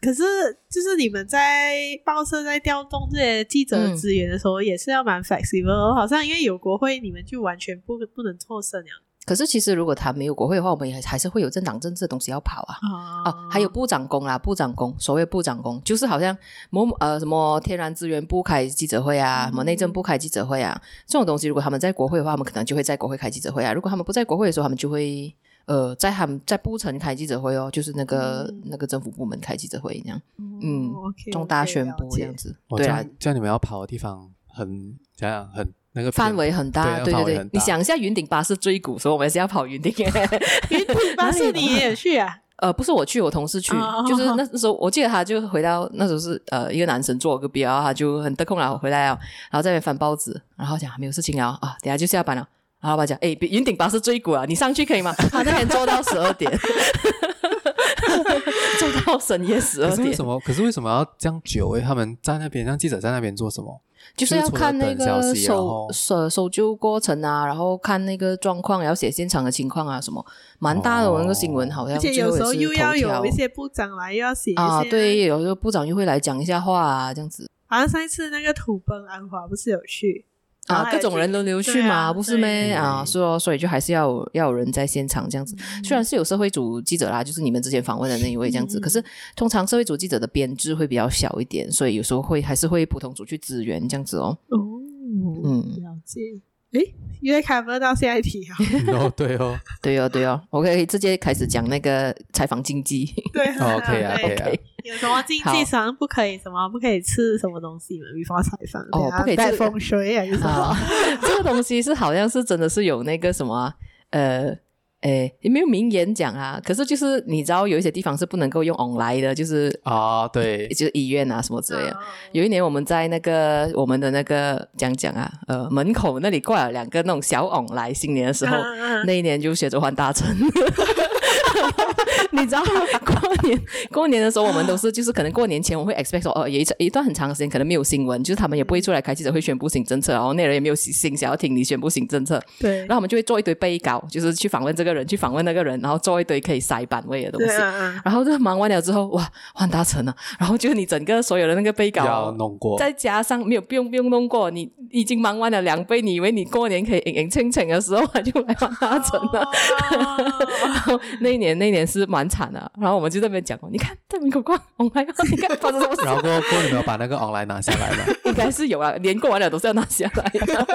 可是，就是你们在报社在调动这些记者的资源的时候，也是要蛮 flexible、嗯。好像因为有国会，你们就完全不不能错身了。可是，其实如果他没有国会的话，我们也还是会有政党政治的东西要跑啊。哦、啊，还有部长工啦，部长工，所谓部长工，就是好像某呃什么天然资源部开记者会啊，什么内政部开记者会啊，这种东西，如果他们在国会的话，他们可能就会在国会开记者会啊。如果他们不在国会的时候，他们就会。呃，在他们在布城开记者会哦，就是那个、嗯、那个政府部门开记者会这样，嗯，重大宣布这样子。对啊，叫你们要跑的地方很这样很那个范围很大，对对对。你想一下，云顶巴士追股，所以我们是要跑云顶。<laughs> <laughs> 云顶巴士你也去啊？<laughs> 呃，不是我去，我同事去，哦、就是那时候我记得他就回到那时候是呃一个男生坐我隔壁，然后他就很得空了回来啊，然后在那边翻报纸，然后讲没有事情聊啊，等下就下班了。然后老板讲：“哎，云顶巴士最贵啊，你上去可以吗？<laughs> 他那天坐到十二点，<laughs> 坐到深夜十二点。可是为什么？可是为什么要这样久？哎，他们在那边，让记者在那边做什么？就是要看那个搜搜搜救过程啊，然后看那个状况，要写现场的情况啊，什么蛮大的。那个新闻好像，而且有时候又要有一些部长来，又要写啊，对，有时候部长又会来讲一下话啊，这样子。好像上一次那个土崩安华不是有去？”啊，各种人轮流去嘛，啊、不是咩？啊，所以说，所以就还是要有要有人在现场这样子。嗯、虽然是有社会组记者啦，就是你们之前访问的那一位这样子，嗯、可是通常社会组记者的编制会比较小一点，所以有时候会还是会普通组去支援这样子哦。哦，嗯，了解。诶，因为看不到下一题啊。<laughs> 哦，对哦，对哦，对哦，我可以直接开始讲那个采访经济。对，OK 啊，，OK 啊。有什么经济上不可以？什么不可以吃什么东西吗？before 采访哦，不可以带风水啊？有什么？<laughs> 这个东西是好像是真的是有那个什么呃。诶，也没有明言讲啊，可是就是你知道有一些地方是不能够用 online 的，就是啊，对，就是医院啊什么之类的。Oh. 有一年我们在那个我们的那个讲讲啊，呃，门口那里挂了两个那种小 online，新年的时候，uh. 那一年就学着换大成。<laughs> <laughs> 你知道过年过年的时候，我们都是就是可能过年前我会 expect 说，哦，有一一段很长的时间可能没有新闻，就是他们也不会出来开记者会宣布新政策，然后那人也没有心想要听你宣布新政策。对，然后我们就会做一堆备稿，就是去访问这个人，去访问那个人，然后做一堆可以塞版位的东西。啊、然后就忙完了之后，哇，换大成了。然后就是你整个所有的那个备稿要弄过，再加上没有不用不用弄过，你已经忙完了两倍，你以为你过年可以赢赢清清的时候，他就来换大成了。哦、<laughs> 然后那一年那年是蛮惨的。然后我们就在那边讲，你看在门口挂 online，<laughs> 你看发生什么事？<laughs> 然后过过你没有把那个 online 拿下来吗？<laughs> 应该是有啊，连过完了都是要拿下来的。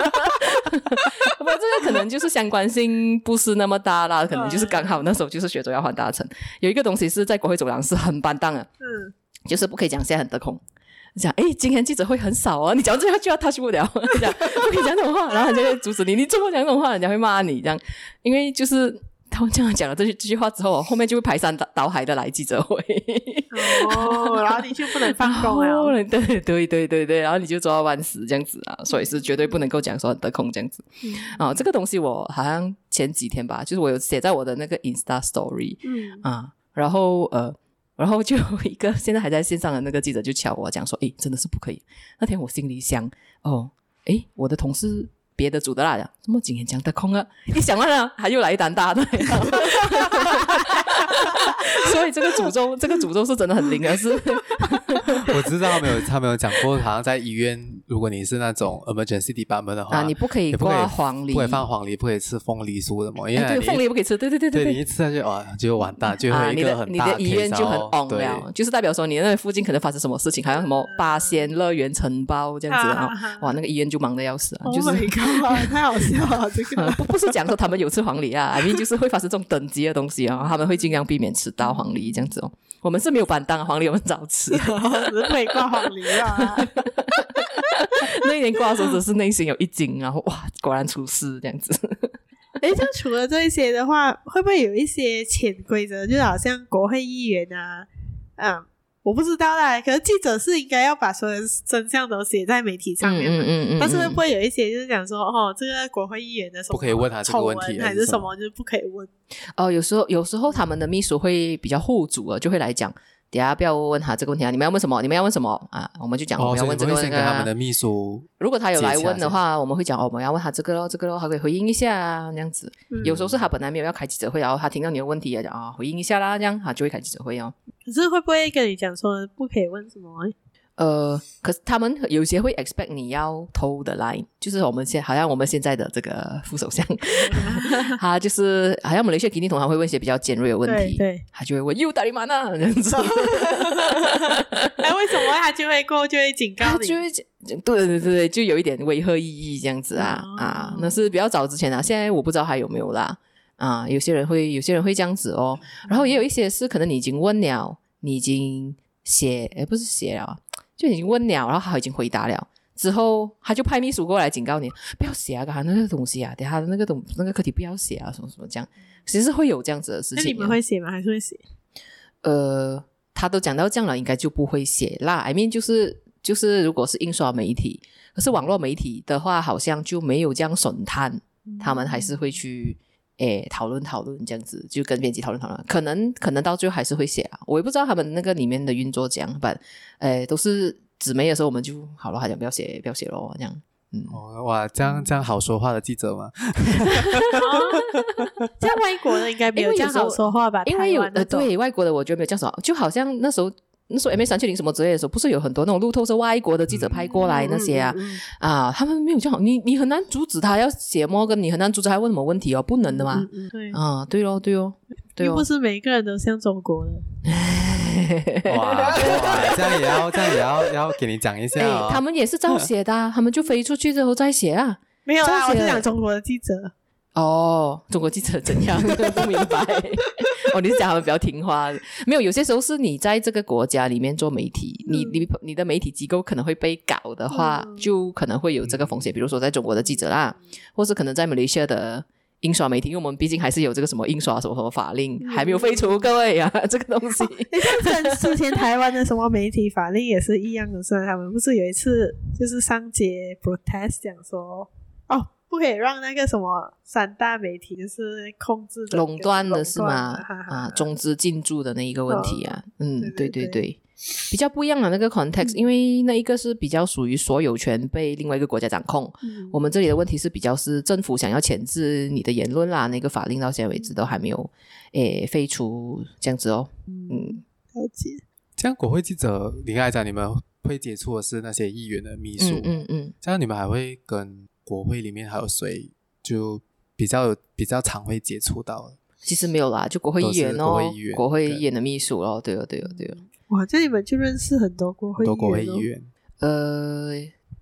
不过这个可能就是相关性不是那么大啦，可能就是刚好那时候就是学着要换大成。有一个东西是在国会走廊是很板荡的，嗯，就是不可以讲现在很得空。讲哎，今天记者会很少啊，你讲这句话就要 touch 不了，讲不可以讲这种话，然后人家就阻止你，你这么讲这种话，人家会骂你这样，因为就是。他们这样讲了这句这句话之后，后面就会排山倒海的来记者会。哦，然后你就不能放空了。对对对对对对，然后你就抓到万死这样子啊，所以是绝对不能够讲说很得空这样子。嗯、啊，这个东西我好像前几天吧，就是我有写在我的那个 Insta Story。嗯啊，然后呃，然后就一个现在还在线上的那个记者就敲我讲说，诶，真的是不可以。那天我心里想，哦，诶，我的同事。别的组的啦，怎么今天讲得空啊？一想完了，还又来一单大的。<laughs> 所以这个诅咒，这个诅咒是真的很灵啊！是，<laughs> 我知道他没有，他没有讲过，好像在医院，如果你是那种 emergency department 的话，啊，你不可以挂黄梨，不可以放黄梨，不可以吃凤梨酥的嘛，因为对凤梨不可以吃，对对对对，对。你一吃下去哇，就完蛋，就会一个很大的你的医院就很旺了，就是代表说你那附近可能发生什么事情，好像什么八仙乐园承包这样子啊，哇，那个医院就忙的要死啊，就是。太好笑了，这个不不是讲说他们有吃黄梨啊就是会发生这种等级的东西啊，他们会尽量避免吃到。黄梨这样子哦，我们是没有板当黄梨，我们早吃，只是可以挂黄梨啊。那一年挂的时候，只是内心有一惊，然后哇，果然出事这样子。哎，就除了这一些的话，会不会有一些潜规则？就好像国会议员啊，嗯。我不知道啦，可是记者是应该要把所有真相都写在媒体上面的。嗯嗯嗯，但是会不会有一些就是讲说，哦，这个国会议员的什么不可以问他这个问题，还是什么，就是不可以问？哦，有时候有时候他们的秘书会比较护主啊，就会来讲。等下不要问他这个问题啊！你们要问什么？你们要问什么啊？我们就讲我们要问这个那个。他们的秘书，如果他有来问的话，我们会讲哦，我们要问他这个咯，这个咯，他可以回应一下啊，这样子。有时候是他本来没有要开记者会，然后他听到你的问题啊，讲啊，回应一下啦，这样他就会开记者会哦。可是会不会跟你讲说不可以问什么？呃，可是他们有些会 expect 你要偷的 line，就是我们现好像我们现在的这个副首相，<laughs> 他就是好像马来西亚肯定通常会问一些比较尖锐的问题，对，对他就会问又打你妈呢这样子。<laughs> 哎，为什么他就会过就会警告你？就会对对对对，就有一点威吓意义这样子啊、哦、啊，那是比较早之前啊，现在我不知道还有没有啦啊，有些人会有些人会这样子哦，然后也有一些是可能你已经问了，你已经写哎不是写了。就已经问了，然后他已经回答了，之后他就派秘书过来警告你，不要写啊，刚才那个东西啊，等下那个东那个课题不要写啊，什么什么这样，其实是会有这样子的事情。那你们会写吗？还是会写？呃，他都讲到这样了，应该就不会写啦。I mean，就是就是，如果是印刷媒体，可是网络媒体的话，好像就没有这样审探，嗯、他们还是会去。诶，讨论讨论这样子，就跟编辑讨论讨论，可能可能到最后还是会写啊，我也不知道他们那个里面的运作怎样，但诶，都是纸媒的时候，我们就好了，还讲不要写，不要写咯，这样，嗯，哦、哇，这样这样好说话的记者吗？<laughs> 这样外国的应该没有这样好说话吧？因为有呃，对外国的我觉得没有这样说，就好像那时候。那时候 M A 三七零什么之类的时候，不是有很多那种路透是外国的记者拍过来那些啊、嗯嗯嗯嗯、啊，他们没有这样好，你你很难阻止他要写摩根，你很难阻止他问什么问题哦，不能的嘛。嗯嗯、对啊，对哦，对哦，对哦，又不是每一个人都像中国的。哇，哇，这样也要这样也要要给你讲一下、哦欸、他们也是照写的、啊，他们就飞出去之后再写啊。没有啊，我是讲中国的记者。哦，中国记者怎样？<laughs> 不明白。<laughs> 哦，你是讲他们比较听话？没有，有些时候是你在这个国家里面做媒体，嗯、你你你的媒体机构可能会被搞的话，嗯、就可能会有这个风险。比如说，在中国的记者啦，或是可能在马来西亚的印刷媒体，因为我们毕竟还是有这个什么印刷什么什么法令、嗯、还没有废除，各位呀、啊，<laughs> 这个东西。像之前台湾的什么媒体法令也是一样的，是他们不是有一次就是上街 protest 讲说哦。不可以让那个什么三大媒体就是控制垄断的是吗？啊，中资进驻的那一个问题啊，哦、嗯，对对对，对对对，比较不一样的那个 context，、嗯、因为那一个是比较属于所有权被另外一个国家掌控。嗯、我们这里的问题是比较是政府想要钳制你的言论啦，那个法令到现在为止都还没有诶废除这样子哦。嗯，了解。这样国会记者，你刚才讲你们会接触的是那些议员的秘书，嗯嗯，嗯，这样你们还会跟。国会里面还有谁就比较比较常会接触到？其实没有啦，就国会议员哦，国会议员，国会议员的秘书哦，对哦，对哦，对哦。哇，这你们就认识很多国会议员，多国会议员。呃，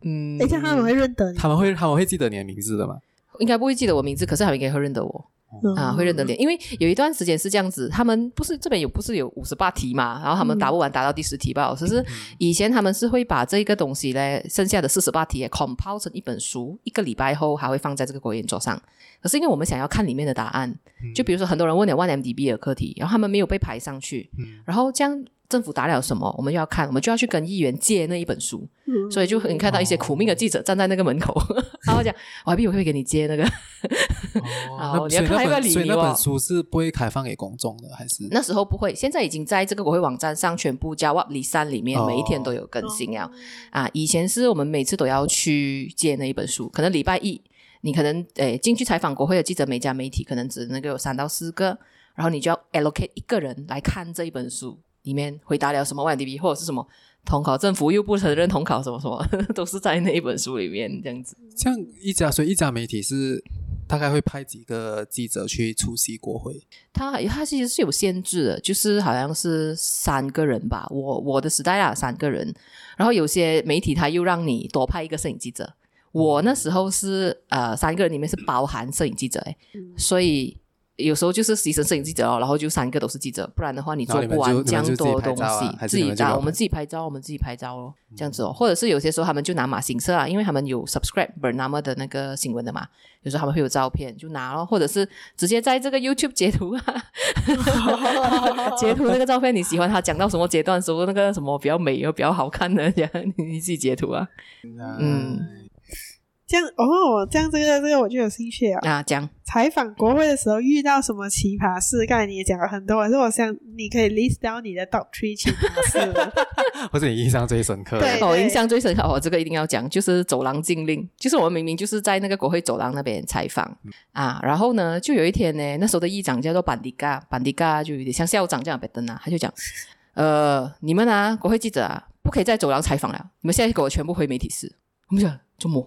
嗯，哎，这样他们会认得你？他们会他们会记得你的名字的吗？应该不会记得我名字，可是他们应该会认得我。啊，会认得脸，因为有一段时间是这样子，他们不是这边有不是有五十八题嘛，然后他们答不完，答到第十题吧。可是以前他们是会把这个东西嘞，剩下的四十八题也 compile 成一本书，一个礼拜后还会放在这个国研桌上。可是因为我们想要看里面的答案，就比如说很多人问了 1MDB 的课题，然后他们没有被排上去，然后这样。政府打了什么，我们就要看，我们就要去跟议员借那一本书，嗯、所以就你看到一些苦命的记者站在那个门口，哦、<laughs> 然后讲，我还必我会给你借那个，<laughs> 然后你要看一个理由。所以那本书是不会开放给公众的，还是那时候不会？现在已经在这个国会网站上全部加 Jawab Lisan 里面，每一天都有更新啊、哦、啊！以前是我们每次都要去借那一本书，可能礼拜一你可能诶进去采访国会的记者，每家媒体可能只能够有三到四个，然后你就要 allocate 一个人来看这一本书。里面回答了什么 1MDB 或者是什么统考，政府又不承认统考，什么什么 <laughs> 都是在那一本书里面这样子。像一家，所以一家媒体是大概会派几个记者去出席国会？他他其实是有限制的，就是好像是三个人吧。我我的时代啊，三个人。然后有些媒体他又让你多派一个摄影记者。我那时候是呃三个人里面是包含摄影记者诶，所以。有时候就是牺牲摄影记者哦，然后就三个都是记者，不然的话你做不完这样多东西。自己打，我们自己拍照，我们自己拍照哦，这样子哦。或者是有些时候他们就拿马行社啊，因为他们有 subscribe Bernama 的那个新闻的嘛，有时候他们会有照片就拿咯，或者是直接在这个 YouTube 截图啊，<laughs> 截图那个照片你喜欢他讲到什么阶段，时候那个什么比较美又比较好看的，这样你自己截图啊，嗯。这样哦，这样这个这个我就有兴趣了啊！讲采访国会的时候遇到什么奇葩事？刚才你也讲了很多，可是我想你可以 list down 你的 top three 奇葩事，<laughs> 或者你印象最深刻？对，我印象最深刻，我这个一定要讲，就是走廊禁令。就是我们明明就是在那个国会走廊那边采访、嗯、啊，然后呢，就有一天呢，那时候的议长叫做班迪嘎，班迪嘎就有点像校长这样拜登啊，他就讲，呃，你们啊，国会记者啊，不可以在走廊采访了，你们现在给我全部回媒体室。我们讲。周末，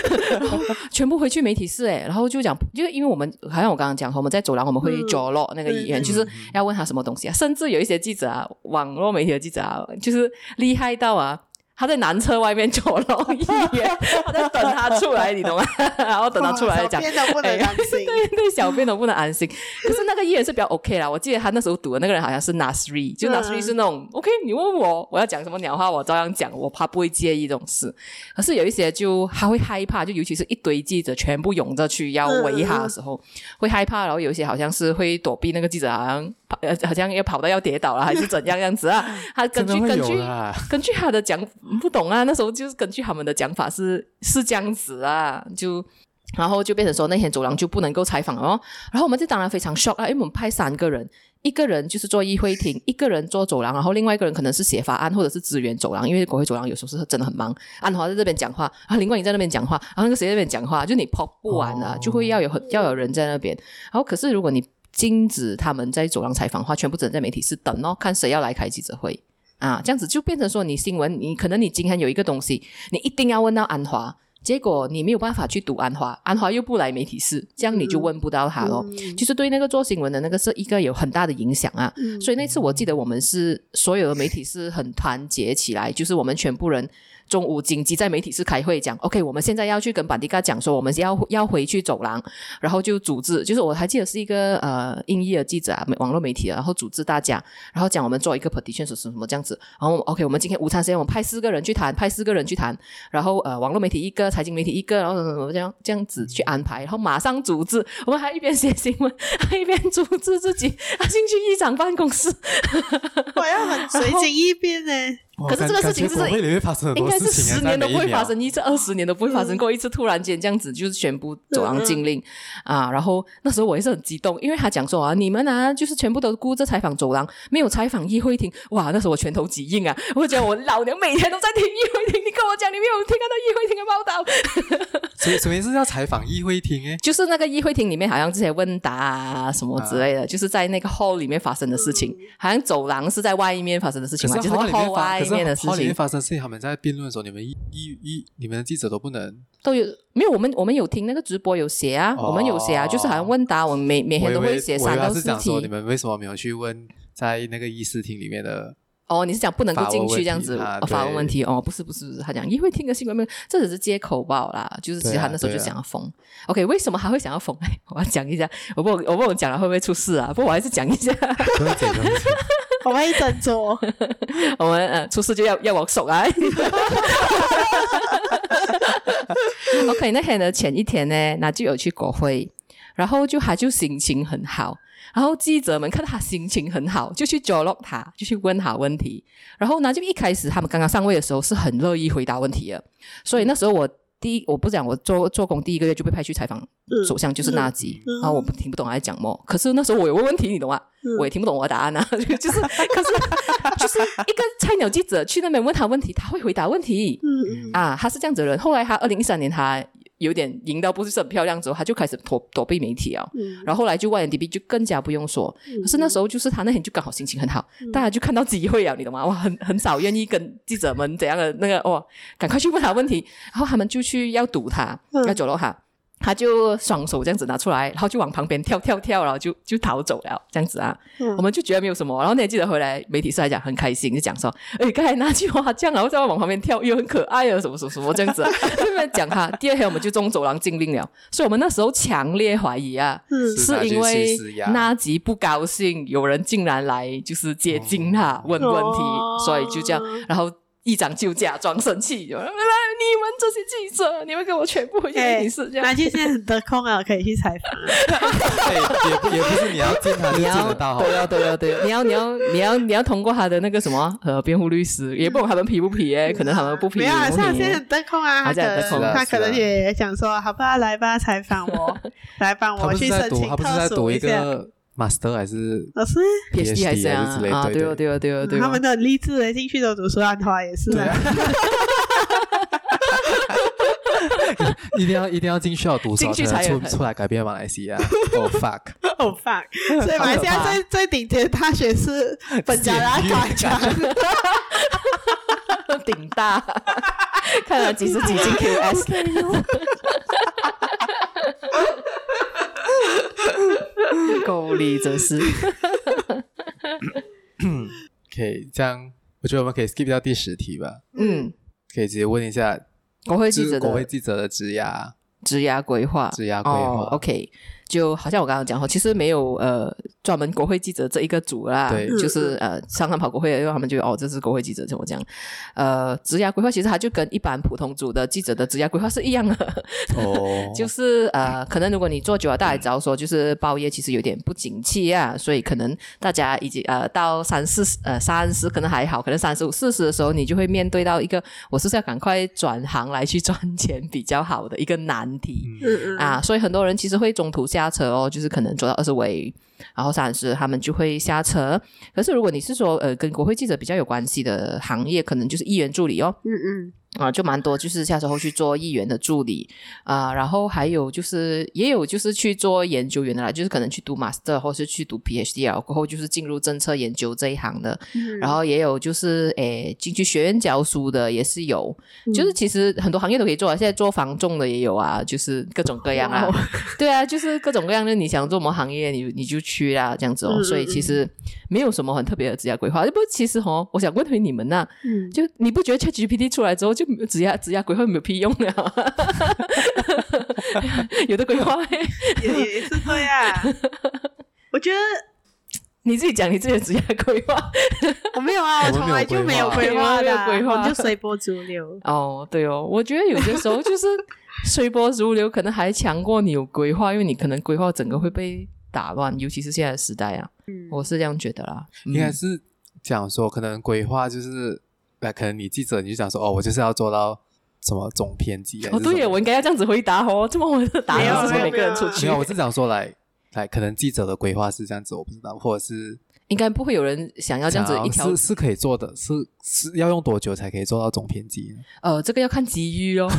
<laughs> 全部回去媒体室诶，然后就讲，就因为我们好像我刚刚讲，我们在走廊我们会 draw 那个医院，就是要问他什么东西啊，甚至有一些记者啊，网络媒体的记者啊，就是厉害到啊。他在男厕外面走了一眼，<laughs> 他在等他出来，你懂吗？<laughs> 然后等他出来讲，小便都不能安心，<laughs> 对对，小便都不能安心。可是那个议员是比较 OK 啦，我记得他那时候读的那个人好像是 Nasri，就 Nasri 是那种、嗯、OK，你问我我要讲什么鸟话，我照样讲，我怕不会介意这种事。可是有一些就他会害怕，就尤其是一堆记者全部涌着去要围他的时候，嗯、会害怕。然后有一些好像是会躲避那个记者，好像呃好像要跑到要跌倒了，还是怎样样子啊？他根据根据根据他的讲。不懂啊，那时候就是根据他们的讲法是是这样子啊，就然后就变成说那天走廊就不能够采访哦，然后我们就当然非常 shock 啊，因为我们派三个人，一个人就是做议会厅，一个人做走廊，然后另外一个人可能是写法案或者是支援走廊，因为国会走廊有时候是真的很忙，安华在这边讲话，然后林冠英在那边讲话，然后那个谁在那边讲话，就你跑不完啊，就会要有很要有人在那边，然后可是如果你禁止他们在走廊采访的话，全部只能在媒体室等哦，看谁要来开记者会。啊，这样子就变成说，你新闻，你可能你今天有一个东西，你一定要问到安华，结果你没有办法去读安华，安华又不来媒体室，这样你就问不到他咯。嗯、其实对那个做新闻的那个是一个有很大的影响啊。嗯、所以那次我记得我们是所有的媒体是很团结起来，就是我们全部人。中午紧急在媒体室开会讲，OK，我们现在要去跟班迪嘎讲说，我们要要回去走廊，然后就组织，就是我还记得是一个呃英译的记者啊，网络媒体，然后组织大家，然后讲我们做一个 petition 是什么这样子，然后 OK，我们今天午餐时间我们派四个人去谈，派四个人去谈，然后呃网络媒体一个，财经媒体一个，然后什么什么这样这样子去安排，然后马上组织，我们还一边写新闻，<laughs> 还一边组织自己啊进去议长办公室，<laughs> 我要很随机应变呢。可是这个事情就是应该是十年都不会发生一次，二十年都不会发生过一次。突然间这样子就是宣布走廊禁令啊！然后那时候我也是很激动，因为他讲说啊，你们啊就是全部都顾着采访走廊，没有采访议会厅。哇，那时候我拳头几硬啊！我觉得我老娘每天都在听议会厅，你跟我讲你没有听到议会厅的报道？所以，首先是要采访议会厅诶，<laughs> 就是那个议会厅里面好像这些问答啊什么之类的，就是在那个 hall 里面发生的事情，好像走廊是在外面发生的事情嘛，就是 hall 外。面的事情，里面发生事情，他们在辩论的时候，你们一、一、一，你们的记者都不能都有没有？我们我们有听那个直播有写啊，哦、我们有写啊，就是好像问答，我们每每天都会写三到四题。你们为什么没有去问在那个议事厅里面的哦，你是讲不能够进去这样子？法文问问题哦，不是不是不是，他讲因为听个新闻没有，这只是借口报啦，就是其实他那时候就想要封。啊啊、OK，为什么还会想要封？哎，我要讲一下，我不我不我讲了会不会出事啊？不过我还是讲一下。<laughs> 我们一整桌，<laughs> 我们呃出事就要要往手来。<laughs> OK，那天的前一天呢，那就有去国会，然后就他就心情很好。然后记者们看到他心情很好，就去揪络他，就去问他问题。然后呢，就一开始他们刚刚上位的时候是很乐意回答问题的。所以那时候我第一，我不讲我做做工第一个月就被派去采访首相，就是纳吉。嗯嗯、然后我不听不懂他在讲什么。可是那时候我有问问题，你懂吗？嗯、我也听不懂我的答案啊。<laughs> 就是，可是就是一个菜鸟记者去那边问他问题，他会回答问题。啊，他是这样子的人。后来他二零一三年他。有点赢到不是很漂亮之后，他就开始躲躲避媒体啊。嗯、然后后来就 YNDB 就更加不用说。嗯、可是那时候就是他那天就刚好心情很好，嗯、大家就看到机会啊，你懂吗？哇，很 <laughs> 很少愿意跟记者们怎样的那个哇，赶快去问他问题，然后他们就去要堵他，嗯、要走了哈。他就双手这样子拿出来，然后就往旁边跳跳跳，然后就就逃走了，这样子啊。嗯、我们就觉得没有什么。然后那天记者回来，媒体是来讲很开心，就讲说：“哎，刚才那句话这样，然后再往旁边跳，又很可爱啊，什么什么什么这样子、啊。<laughs> ”因为讲他第二天我们就中走廊禁令了，所以我们那时候强烈怀疑啊，嗯、是因为那吉不高兴，有人竟然来就是接近他、嗯、问问题，哦、所以就这样，然后。议长就假装生气，就来你们这些记者，你们给我全部回去。你是这样，那就现在很得空啊，可以去采访。对，<laughs> 也不也不是你要见他就见得到，对啊对啊对，你要你要你要你要通过他的那个什么呃辩护律师，也不懂他们皮不皮哎，可能他们不皮。没有，他现在很得空啊，他得空，他可能也想说，好吧，来吧，采访我，<laughs> 来帮我去申请特殊一下。Master 还是老师，PhD 还是啊？对哦，对哦，对哦，对哦，他们都很励志的，进去都读书兰花也是。<laughs> 一定要一定要进去要读书才能出出来改变马来西亚。Oh fuck！Oh fuck！<laughs> <laughs> 所以马来西亚最最顶尖的大学是本加拉大学，顶大，看了几十几进 QS。<laughs> 够力，真是。<coughs> 可以这样，我觉得我们可以 skip 掉第十题吧。嗯，可以直接问一下国会记者的国会记者的职涯、职涯规划、职涯规划。OK。就好像我刚刚讲哈，其实没有呃专门国会记者这一个组啦，对，就是呃常常跑国会的，因为他们就哦这是国会记者，怎么讲？呃，职涯规划其实它就跟一般普通组的记者的职涯规划是一样的，哦，<laughs> 就是呃可能如果你做久了，大家也知道说，就是报业其实有点不景气啊，所以可能大家已经呃到三四十呃三十可能还好，可能三十五四十的时候，你就会面对到一个我是不是要赶快转行来去赚钱比较好的一个难题，嗯嗯。啊，所以很多人其实会中途下。下车哦，就是可能做到二十位，然后三十，他们就会下车。可是如果你是说呃，跟国会记者比较有关系的行业，可能就是议员助理哦。嗯嗯。啊，就蛮多，就是下车后去做议员的助理啊，然后还有就是也有就是去做研究员的啦，就是可能去读 master 或是去读 PhD 啊过后就是进入政策研究这一行的，嗯、然后也有就是诶进去学院教书的也是有，嗯、就是其实很多行业都可以做啊，现在做房仲的也有啊，就是各种各样啊，哦、对啊，就是各种各样的，你想做什么行业，你你就去啊，这样子哦，嗯、所以其实没有什么很特别的职业规划，不过其实哦，我想问回你们呐、啊，嗯，就你不觉得 ChatGPT 出来之后就职业职业规划没有屁用了，<laughs> 有的规划也也是对啊。<laughs> 我觉得你自己讲你自己的职业规划，我没有啊，我从来就没有规划的，规划就随波逐流。哦，对哦，我觉得有些时候就是随波逐流，可能还强过你有规划，因为你可能规划整个会被打乱，尤其是现在的时代啊。嗯，我是这样觉得啦。应该是讲说，可能规划就是。那可能你记者你就想说哦，我就是要做到什么总编辑哦，对呀，我应该要这样子回答哦，这么我的答案是每个人出去。没有，我是想说来来，可能记者的规划是这样子，我不知道，或者是应该不会有人想要这样子一条是是可以做的，是是要用多久才可以做到总编辑？呃，这个要看机遇哦。<laughs>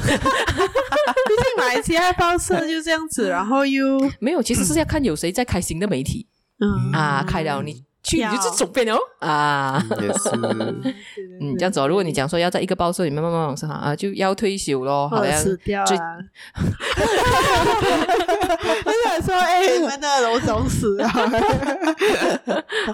毕竟马来西亚报社就这样子，然后又没有，其实是要看有谁在开新的媒体，嗯啊，开了你。去你就总编了啊，也是，<laughs> 嗯，这样子哦。如果你讲说要在一个报社里面慢慢往上啊，就要退休咯，好像死掉啊。我想说，哎，你们的龙总死了，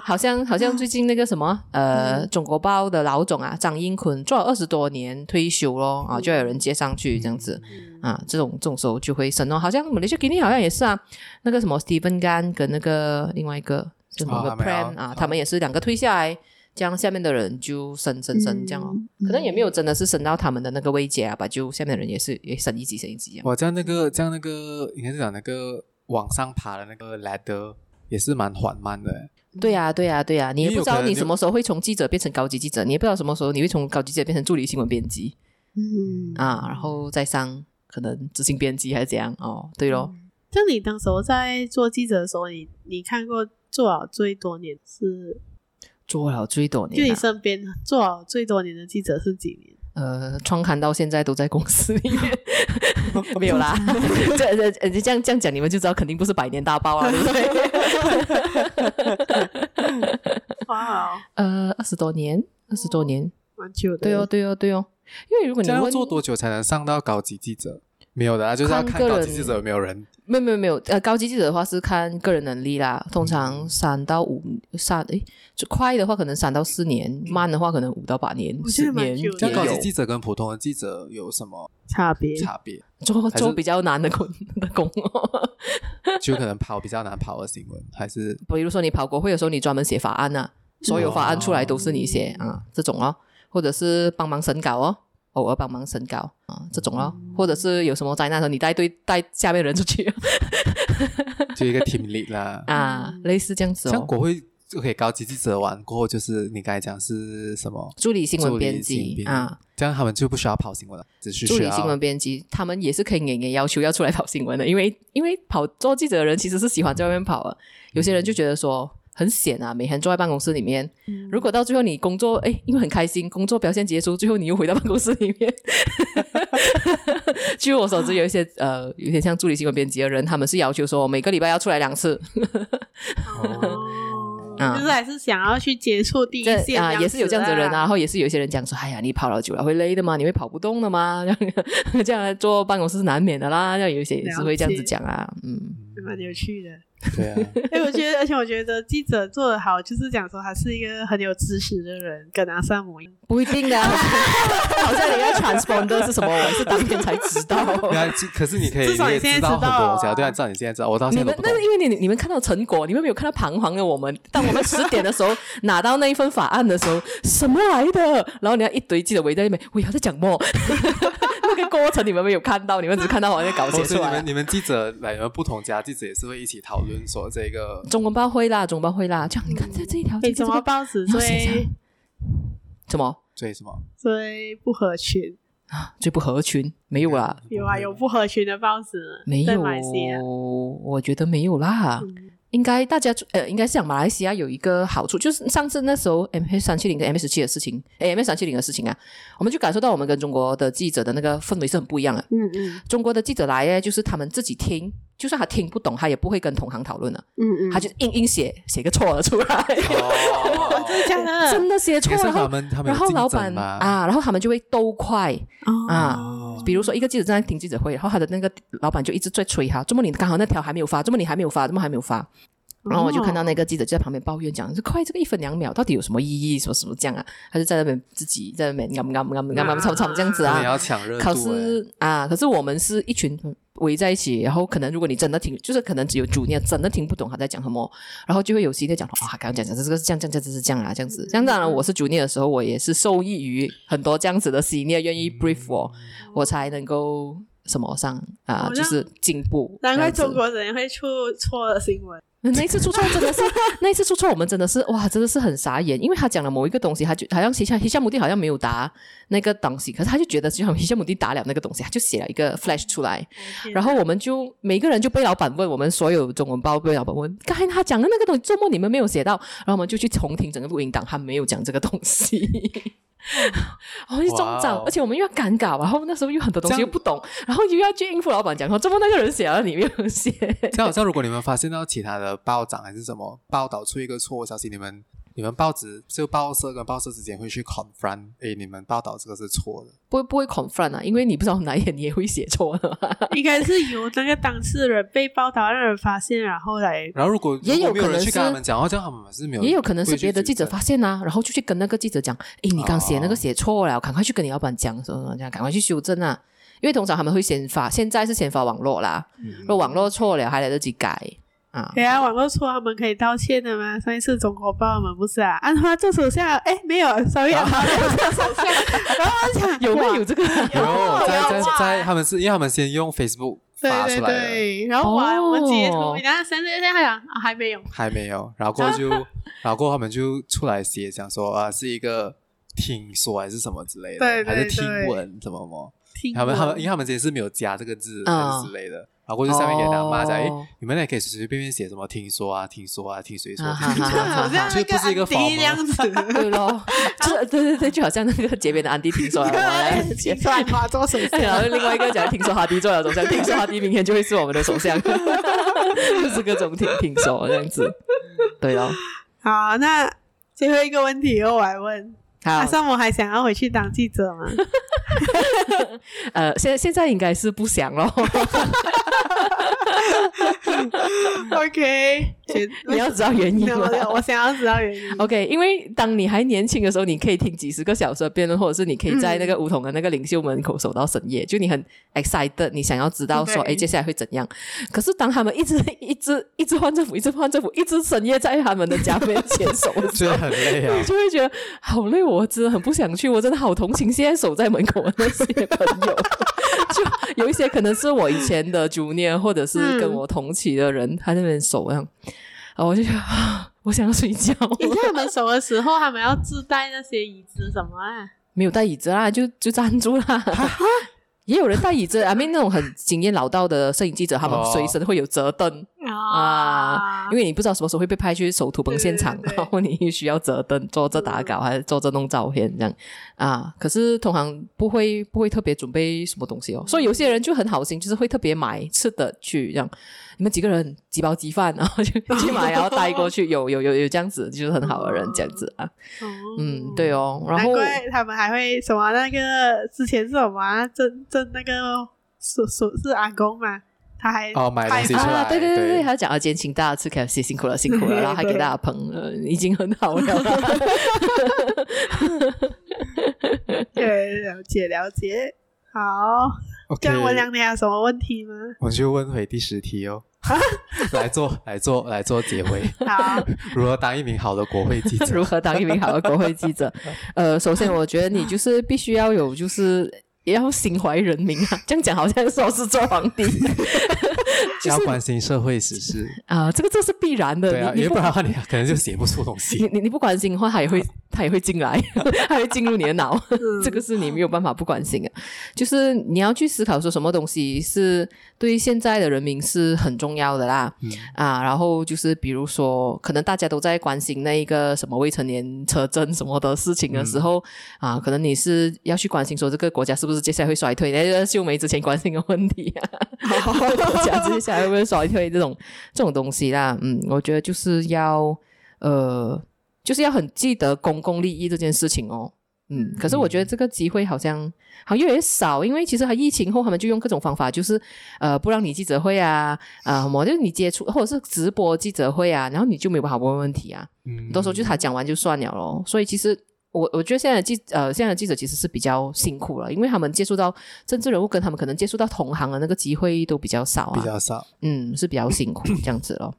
好像好像最近那个什么呃，中国报的老总啊，张英坤做了二十多年退休咯，啊，就要有人接上去这样子啊，这种这种时候就会升哦。好像马来西亚给你好像也是啊，那个什么 Stephen Gan 跟那个另外一个。就某个 plan 啊，他们也是两个退下来，这样下面的人就升升升这样哦，可能也没有真的是升到他们的那个位阶啊吧，就下面的人也是也升一级升一级啊。哇，这样那个这样那个应该是讲那个往上爬的那个 ladder 也是蛮缓慢的。对呀对呀对呀，你也不知道你什么时候会从记者变成高级记者，你也不知道什么时候你会从高级记者变成助理新闻编辑，嗯啊，然后再上可能执行编辑还是怎样哦，对咯。就你当时候在做记者的时候，你你看过？做了最多年是做了最多年，就你身边做了最多年的记者是几年？呃，创刊到现在都在公司里面，<laughs> 没有啦。这这这样这样讲，你们就知道肯定不是百年大报啊，对不对？<laughs> 哇，呃，二十多年，二十多年，蛮久的。对哦，对哦，对哦。因为如果你要做多久才能上到高级记者？没有的啊，就是要看高级记者有没有人。没有没有没有，呃，高级记者的话是看个人能力啦，通常三到五三，诶，就快的话可能三到四年，慢的话可能五到八年、十年。像高级记者跟普通的记者有什么差别？差别做做比较难的工的工，就可能跑比较难跑的新闻，还是 <laughs> 比如说你跑国会的时候，你专门写法案啊，所有法案出来都是你写啊，这种哦，或者是帮忙审稿哦。偶尔帮忙升高啊，这种咯，或者是有什么灾难的时候，你带队带下面人出去，<laughs> 就一个 team lead 啦。啊，类似这样子哦。像国会就可以高级记者完过后，就是你刚才讲是什么？助理新闻编辑啊，这样他们就不需要跑新闻了，只需助理新闻编辑，他们也是可以年年要求要出来跑新闻的，因为因为跑做记者的人其实是喜欢在外面跑的，有些人就觉得说。很闲啊，每天坐在办公室里面。嗯、如果到最后你工作，哎，因为很开心，工作表现结束，最后你又回到办公室里面。<laughs> 据我所知，有一些呃，有点像助理新闻编辑的人，他们是要求说每个礼拜要出来两次。哦嗯，<laughs> 就是还是想要去接触第一线啊，也是有这样子的人啊，然后也是有一些人讲说，哎呀，你跑了久了会累的吗？你会跑不动的吗？这样 <laughs> 这样坐办公室是难免的啦，这样有一些也是会这样子讲啊，嗯，蛮有趣的。对啊，<laughs> 哎，我觉得，而且我觉得记者做的好，就是讲说他是一个很有知识的人，跟阿萨姆不一定的，<laughs> 好像你要 transponder 是什么，我是当天才知道。<laughs> 可是你可以，至少你现在知道很多东西啊。对啊，至少你现在知道，我到现在都不懂。那是因为你你们看到成果，你们没有看到彷徨的我们。当我们十点的时候拿到那一份法案的时候，什么来的？然后你要一堆记者围在那边，我要在讲么？那个过程你们没有看到，你们只看到我在搞写出来。你们你们记者来，你们不同家记者也是会一起讨论说这个。中文报会啦，中文报会啦，这样你看这这一条，什么报纸最什么最什么最不合群啊？最不合群没有啦？有啊，有不合群的报纸没有？我觉得没有啦。应该大家呃，应该是讲马来西亚有一个好处，就是上次那时候 M H 三七零跟 M S 七的事情，诶 M S 三七零的事情啊，我们就感受到我们跟中国的记者的那个氛围是很不一样的。嗯嗯，中国的记者来诶，就是他们自己听，就算他听不懂，他也不会跟同行讨论了。嗯嗯，他就硬硬写写个错了出来。哦，真的假的？<laughs> 真的写错了。他们他们然后老板啊，然后他们就会都快啊。比如说一个记者正在听记者会，然后他的那个老板就一直在催他，这么你刚好那条还没有发，这么你还没有发，这么还没有发。然后我就看到那个记者就在旁边抱怨讲：“这快这个一分两秒到底有什么意义？什么什么这样啊？”他就在那边自己在那边干干干干干吵吵这样子啊。要抢热度。可是啊，可是我们是一群围在一起，然后可能如果你真的听，就是可能只有主念真的听不懂他在讲什么，然后就会有谁在讲：“哇，刚刚讲讲这个是这样这样这样这是这样啊，这样子。”像当然，我是主念的时候，我也是受益于很多这样子的 senior 愿意 brief 我，我才能够什么上啊，就是进步。难怪中国人会出错的新闻。<laughs> 那一次出错真的是，<laughs> 那一次出错我们真的是哇，真的是很傻眼，因为他讲了某一个东西，他就好像希夏希夏姆蒂好像没有答那个东西，可是他就觉得就像黑夏姆蒂答了那个东西，他就写了一个 flash 出来，然后我们就每个人就被老板问，我们所有中文报被老板问，刚才他讲的那个东西，周末你们没有写到，然后我们就去重听整个录音档，他没有讲这个东西。<laughs> 然后就中招，而且我们又要赶稿，然后那时候又很多东西又不懂，然后又要去应付老板讲说，怎么那个人写了你没有写？这样好像如果你们发现到其他的报长还是什么报道出一个错误消息，你们你们报纸就报社跟报社之间会去 confront，哎，你们报道这个是错的，不会不会 confront 啊，因为你不知道哪一天你也会写错的嘛。<laughs> 应该是由那个当事人被报道让人发现，然后来，然后如果也有可能去跟他们讲，这样他们是没有，也有可能是别的记者发现啊，然后就去跟那个记者讲，哎，你刚写那个写错了，赶快去跟你老板讲，什么什么这样，赶快去修正啊。因为通常他们会先发，现在是先发网络啦。如果网络错了，还来得及改啊。对啊，网络错他们可以道歉的吗？上一次中国报我们不是啊？安华做手下，哎，没有，sorry，然后讲有没有这个？有在在在，他们是因为他们先用 Facebook 发出来。的，然后完我们截图，然后三个月现在讲还没有，还没有，然后过后就，<laughs> 然后过后他们就出来写，讲说啊是一个听说还是什么之类的，还是听闻怎么么。他们他们，因为他们之前是没有加这个字之类的，然后过去上面给他骂讲，哎，你们也可以随随便便写什么听说啊，听说啊，听谁说，<laughs> 好像就不是一个仿这样子，对喽，就对对对，就好像那个街边的安迪听说了，听说他做首相，然后另外一个讲听说哈迪做了首相，听说哈迪明天就会是我们的首相，就是各种听听说这样子，对喽。好，那最后一个问题我来问。阿尚我还想要回去当记者吗？<laughs> 呃，现现在应该是不想咯。<laughs> OK，你要知道原因吗？我想要知道原因。OK，因为当你还年轻的时候，你可以听几十个小时的辩论，或者是你可以在那个梧桐的那个领袖门口守到深夜，嗯、就你很 excited，你想要知道说，哎接下来会怎样？可是当他们一直一直一直换政府，一直换政府，一直深夜在他们的家面前守，<laughs> 觉得很累啊，就会觉得好累，我真的很不想去，我真的好同情现在守在门口的那些朋友，<laughs> 就有一些可能是我以前的 junior，或者是跟我同期的人，嗯、他在那边守这样。啊，我就觉得啊，<gasps> 我想要睡觉。<laughs> 你看他们守的时候，他们要自带那些椅子什么啊？没有带椅子啦，就就站住啦。<laughs> 也有人带椅子，I mean 那种很经验老道的摄影记者，他们随身会有折凳啊，因为你不知道什么时候会被派去守土崩现场，然后你需要折灯做这打稿，还是做这弄照片这样啊。可是通常不会不会特别准备什么东西哦，所以有些人就很好心，就是会特别买吃的去这样。<laughs> 你们几个人几包鸡饭，然后就去买，然后带过去。<laughs> 有有有有这样子，就是很好的人这样子啊。嗯，对哦。然后他们还会什么？那个之前是什么？挣挣那个是是是阿公嘛？他还哦买东西出来，对对对对，他讲了，今天请大家吃 KFC，辛苦了辛苦了，然后还给大家捧，已经很好了。<laughs> 对，了解了解，好。这样我两点有什么问题吗？我就问回第十题哦，<laughs> 来做来做来做结尾。好，如何当一名好的国会记者？如何当一名好的国会记者？呃，首先我觉得你就是必须要有，就是也要心怀人民啊。这样讲好像说是做皇帝。<laughs> 要关心社会时事 <laughs> 啊，这个这是必然的。对啊，要不然的话你可能就写不出东西。<laughs> 你你你不关心的话，他也会他也会进来，他会进入你的脑。这个是你没有办法不关心的。就是你要去思考说什么东西是对现在的人民是很重要的啦。啊，然后就是比如说，可能大家都在关心那一个什么未成年车震什么的事情的时候啊，可能你是要去关心说这个国家是不是接下来会衰退？那个秀梅之前关心的问题，国家。接下来会不会衰退这种这种东西啦？嗯，我觉得就是要呃，就是要很记得公共利益这件事情哦。嗯，可是我觉得这个机会好像好像越来越少，因为其实他疫情后他们就用各种方法，就是呃不让你记者会啊啊，什么、呃、就是你接触或者是直播记者会啊，然后你就没有办法问问题啊。嗯，到时候就他讲完就算了咯。所以其实。我我觉得现在的记呃，现在的记者其实是比较辛苦了，因为他们接触到政治人物，跟他们可能接触到同行的那个机会都比较少啊，比较少，嗯，是比较辛苦这样子咯。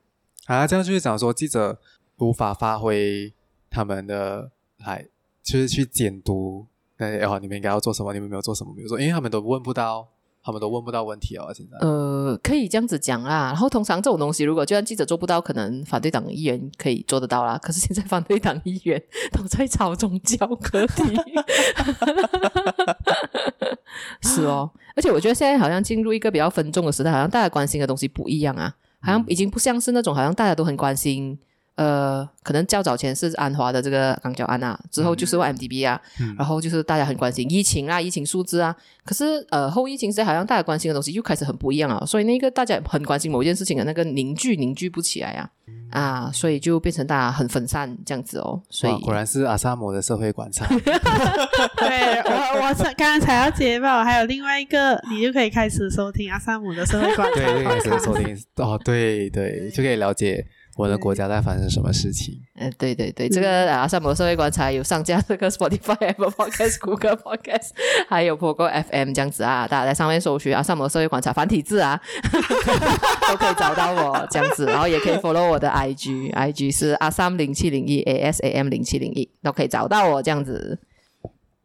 啊，这样就是讲说记者无法发挥他们的来，就是去监督，那哦，你们应该要做什么，你们没有做什么，比如说，因为他们都问不到。他们都问不到问题哦，现在。呃，可以这样子讲啦。然后通常这种东西，如果就算记者做不到，可能反对党议员可以做得到啦。可是现在反对党议员 <laughs> 都在朝中教课题，<laughs> 是哦。而且我觉得现在好像进入一个比较分众的时代，好像大家关心的东西不一样啊，好像已经不像是那种好像大家都很关心。呃，可能较早前是安华的这个港交安啊，之后就是 MDB 啊，嗯、然后就是大家很关心疫情啊，疫情数字啊。可是呃，后疫情时代好像大家关心的东西又开始很不一样了，所以那个大家很关心某一件事情的那个凝聚凝聚不起来啊，嗯、啊，所以就变成大家很分散这样子哦。所以果然是阿萨姆的社会观察。<laughs> 对我，我刚刚才要解报，还有另外一个，你就可以开始收听阿萨姆的社会观察。对，就开始收听哦，对对，就可以了解。我的国家在发生什么事情？嗯，对对对，这个阿萨姆社会观察有上架这个 <laughs> Spotify、Apple Podcast、Google Podcast，还有 Pogo FM 这样子啊，大家在上面搜寻阿萨姆社会观察繁体字啊，<laughs> 都可以找到我这样子，然后也可以 <laughs> follow 我的 IG，IG 是阿 Sam 零七零一 A S A M 零七零一，都可以找到我这样子。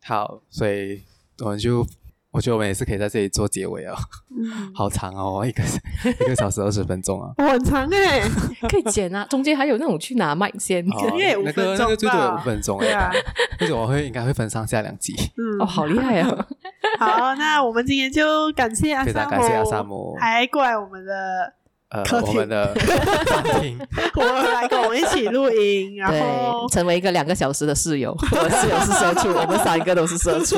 好，所以我们就。我觉得我们也是可以在这里做结尾哦，嗯、好长哦，一个一个小时二十分钟啊，<laughs> 很长哎，可以剪啊，<laughs> 中间还有那种去拿麦先，哦、<laughs> 也五分钟那个那个最多有五分钟，对啊，那种我会应该会分上下两集，嗯，哦，好厉害哦，好，那我们今天就感谢阿萨姆，非常感谢阿萨姆，还过来我们的。呃，我们的 <laughs> 客厅，<laughs> 我们来跟我们一起录音，然后成为一个两个小时的室友。<laughs> 我室友是社畜，我们三个都是社畜，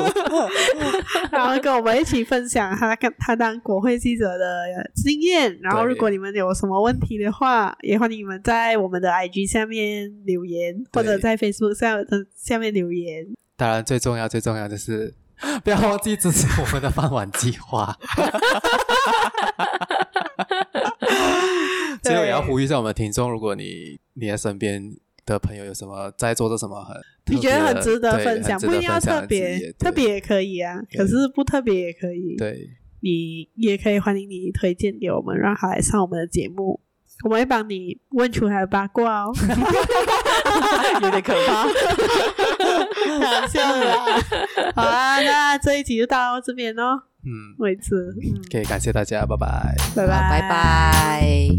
然后跟我们一起分享他跟他当国会记者的经验。然后，如果你们有什么问题的话，也欢迎你们在我们的 IG 下面留言，或者在 Facebook 下下面留言。当然，最重要最重要的是不要忘记支持我们的饭碗计划。最后也要呼吁一下我们的听众，如果你你的身边的朋友有什么在做着什么很你觉得很值得分享，分享不一定要特别特别也可以啊，可是不特别也可以。对，你也可以欢迎你推荐给我们，让他来上我们的节目，我们会帮你问出他的八卦哦，<laughs> <laughs> 有点可怕，开玩笑的啦。好啊，那这一集就到这边喽。嗯，为止，可以感谢大家，拜拜，拜拜，拜拜。